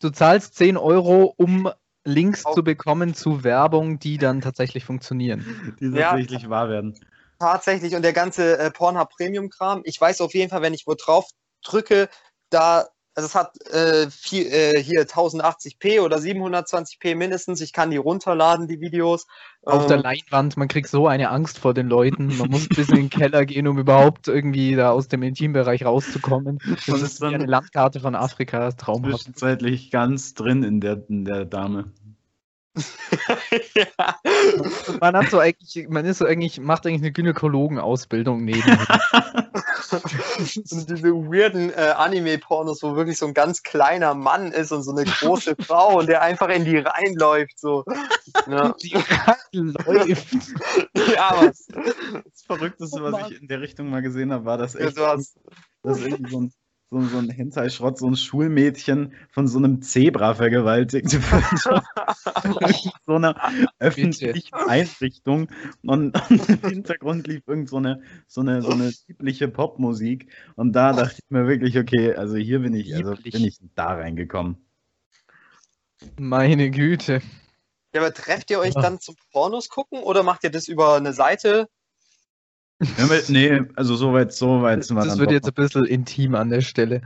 du zahlst 10 Euro, um Links Auf- zu bekommen zu Werbung, die dann tatsächlich funktionieren. Die Ja. tatsächlich wahr werden. tatsächlich und der ganze äh, Pornhub Premium Kram. Ich weiß auf jeden Fall, wenn ich wo drauf drücke, da also es hat äh, viel, äh, hier 1080p oder 720p mindestens. Ich kann die runterladen, die Videos. Auf der Ähm, Leinwand, man kriegt so eine Angst vor den Leuten. Man muss bis in den Keller gehen, um überhaupt irgendwie da aus dem Intimbereich rauszukommen. Das ist ist wie dann- eine Landkarte von Afrika, das ist traumhaft. Zwischenzeitlich ganz drin in der, in der Dame. Ja. Man hat so eigentlich, man ist so eigentlich, macht eigentlich eine Gynäkologenausbildung nebenher. Und diese weirden äh, Anime-Pornos, wo wirklich so ein ganz kleiner Mann ist und so eine große Frau und der einfach in die reinläuft. So. Ja, Die läuft. ja was. Das Verrückteste, Oh was ich in der Richtung mal gesehen habe, war, dass Ja, echt du hast, dass irgendwie so ein, so, so ein Hentai-Schrott, so ein Schulmädchen von so einem Zebra vergewaltigt wird. in so einer öffentlichen Einrichtung. Und, und im Hintergrund lief irgend so eine, so eine, so eine liebliche Popmusik. Und da dachte ich mir wirklich, okay, also hier bin ich, also bin ich da reingekommen. Meine Güte. ja, aber trefft ihr euch dann zum Pornos gucken oder macht ihr das über eine Seite? Ja, nee, also so weit, so weit sind wir Das dann wird doch jetzt ein bisschen intim an der Stelle.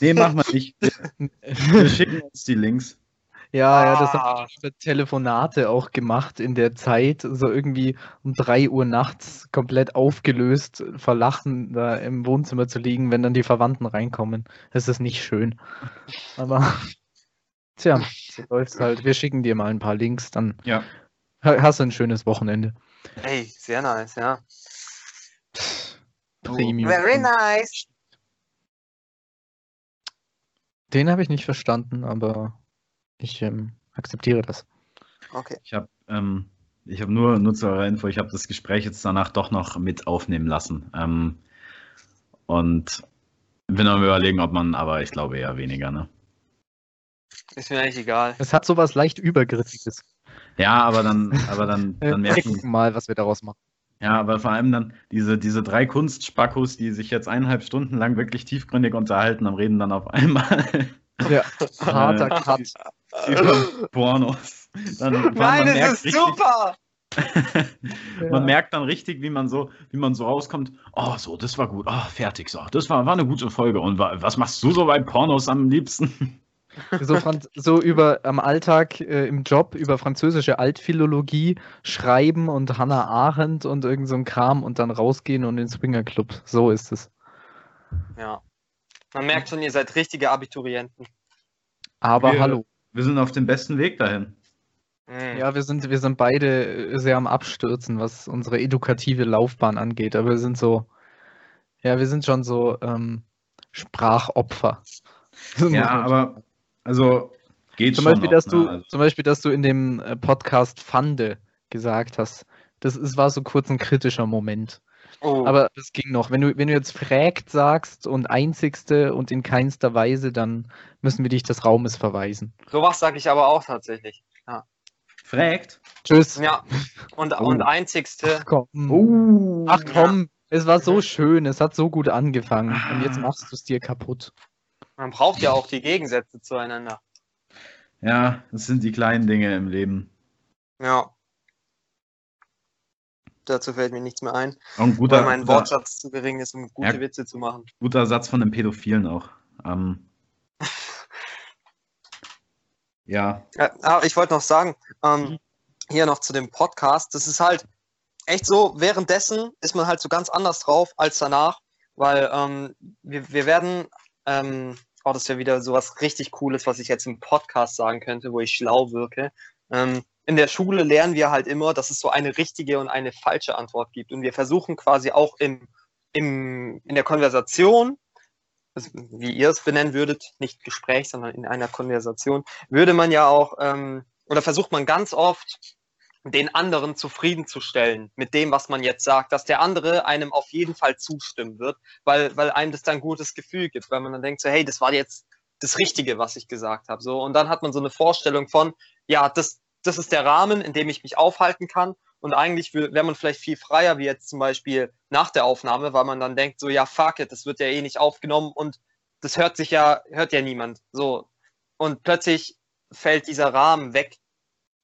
Nee, machen wir nicht. Wir, wir schicken uns die Links. Ja, ja, das Ah. habe ich über Telefonate auch gemacht in der Zeit, so irgendwie um 3 Uhr nachts komplett aufgelöst, verlachen da im Wohnzimmer zu liegen, wenn dann die Verwandten reinkommen. Das ist nicht schön. Aber tja, so läuft's halt. Wir schicken dir mal ein paar Links, dann Ja. ha- hast du ein schönes Wochenende. Hey, sehr nice, ja. Premium. Very nice. Den habe ich nicht verstanden, aber ich ähm, akzeptiere das. Okay. Ich habe ähm, ich hab nur, nur zu eurer Info, ich habe das Gespräch jetzt danach doch noch mit aufnehmen lassen. Ähm, und bin am überlegen, ob man, aber ich glaube eher weniger, ne? Ist mir eigentlich egal. Es hat sowas leicht Übergriffiges. Ja, aber dann, aber dann, Äh, dann wir merken, gucken mal, was wir daraus machen. Ja, aber vor allem dann diese, diese drei Kunstspackos, die sich jetzt eineinhalb Stunden lang wirklich tiefgründig unterhalten, am reden dann auf einmal Ja, harter Äh, Cut. Über Pornos. Dann, Nein, das ist richtig- super! Man merkt dann richtig, wie man so, wie man so rauskommt. Oh, so, das war gut. Oh, fertig. So, das war, war eine gute Folge. Und wa was machst du so bei Pornos am liebsten? So, Franz so über am Alltag äh, im Job über französische Altphilologie schreiben und Hannah Arendt und irgend so ein Kram und dann rausgehen und in den Swingerclub. So ist es. Ja. Man merkt schon, ihr seid richtige Abiturienten. Aber Wir- hallo. Wir sind auf dem besten Weg dahin. Mhm. Ja, wir sind, wir sind beide äh, sehr am Abstürzen, was unsere edukative Laufbahn angeht. Aber wir sind so, ja, wir sind schon so ähm, Sprachopfer. Ja, aber also geht zum schon Beispiel, noch, dass ne? du, Also, zum Beispiel, dass du in dem äh, Podcast Fande gesagt hast. Das ist, war so kurz ein kritischer Moment. Oh. Aber es ging noch. Wenn du, wenn du jetzt fragt sagst und einzigste und in keinster Weise, dann müssen wir dich des Raumes verweisen. Sowas sage ich aber auch tatsächlich. fragt. Tschüss. Ja. Und, Oh. und einzigste. Ach komm. Oh. Ach komm, es war so schön, es hat so gut angefangen und jetzt machst du es dir kaputt. Man braucht ja auch die Gegensätze zueinander. Ja, das sind die kleinen Dinge im Leben. Ja. Dazu fällt mir nichts mehr ein, ein guter, weil mein guter, Wortschatz zu gering ist, um gute Ja. Witze zu machen. guter Satz von einem Pädophilen auch. Ähm, ja, Ja, aber ich wollte noch sagen, ähm, hier noch zu dem Podcast, das ist halt echt so, währenddessen ist man halt so ganz anders drauf als danach, weil ähm, wir, wir werden, ähm, oh, das wäre wieder sowas richtig Cooles, was ich jetzt im Podcast sagen könnte, wo ich schlau wirke. Ähm, in der Schule lernen wir halt immer, dass es so eine richtige und eine falsche Antwort gibt. Und wir versuchen quasi auch im, im, in der Konversation, das- wie ihr es benennen würdet, nicht Gespräch, sondern in einer Konversation, würde man ja auch, ähm, oder versucht man ganz oft, den anderen zufriedenzustellen mit dem, was man jetzt sagt, dass der andere einem auf jeden Fall zustimmen wird, weil, weil einem das dann ein gutes Gefühl gibt, weil man dann denkt so, hey, das war jetzt das Richtige, was ich gesagt habe. So, und dann hat man so eine Vorstellung von, ja, das, das ist der Rahmen, in dem ich mich aufhalten kann. Und eigentlich wäre man vielleicht viel freier, wie jetzt zum Beispiel nach der Aufnahme, weil man dann denkt, so, ja, fuck it, das wird ja eh nicht aufgenommen und das hört sich ja, hört ja niemand. So. Und plötzlich fällt dieser Rahmen weg.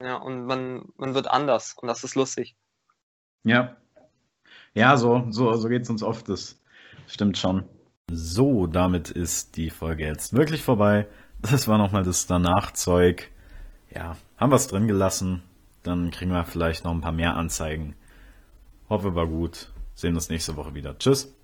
Ja, und man, man wird anders. Und das ist lustig. ja. Ja, so, so, so geht es uns oft. Das stimmt schon. So, damit ist die Folge jetzt wirklich vorbei. Das war nochmal das Danach-Zeug. Ja, haben wir es drin gelassen. Dann kriegen wir vielleicht noch ein paar mehr Anzeigen. Hoffe, war gut. Sehen uns nächste Woche wieder. Tschüss.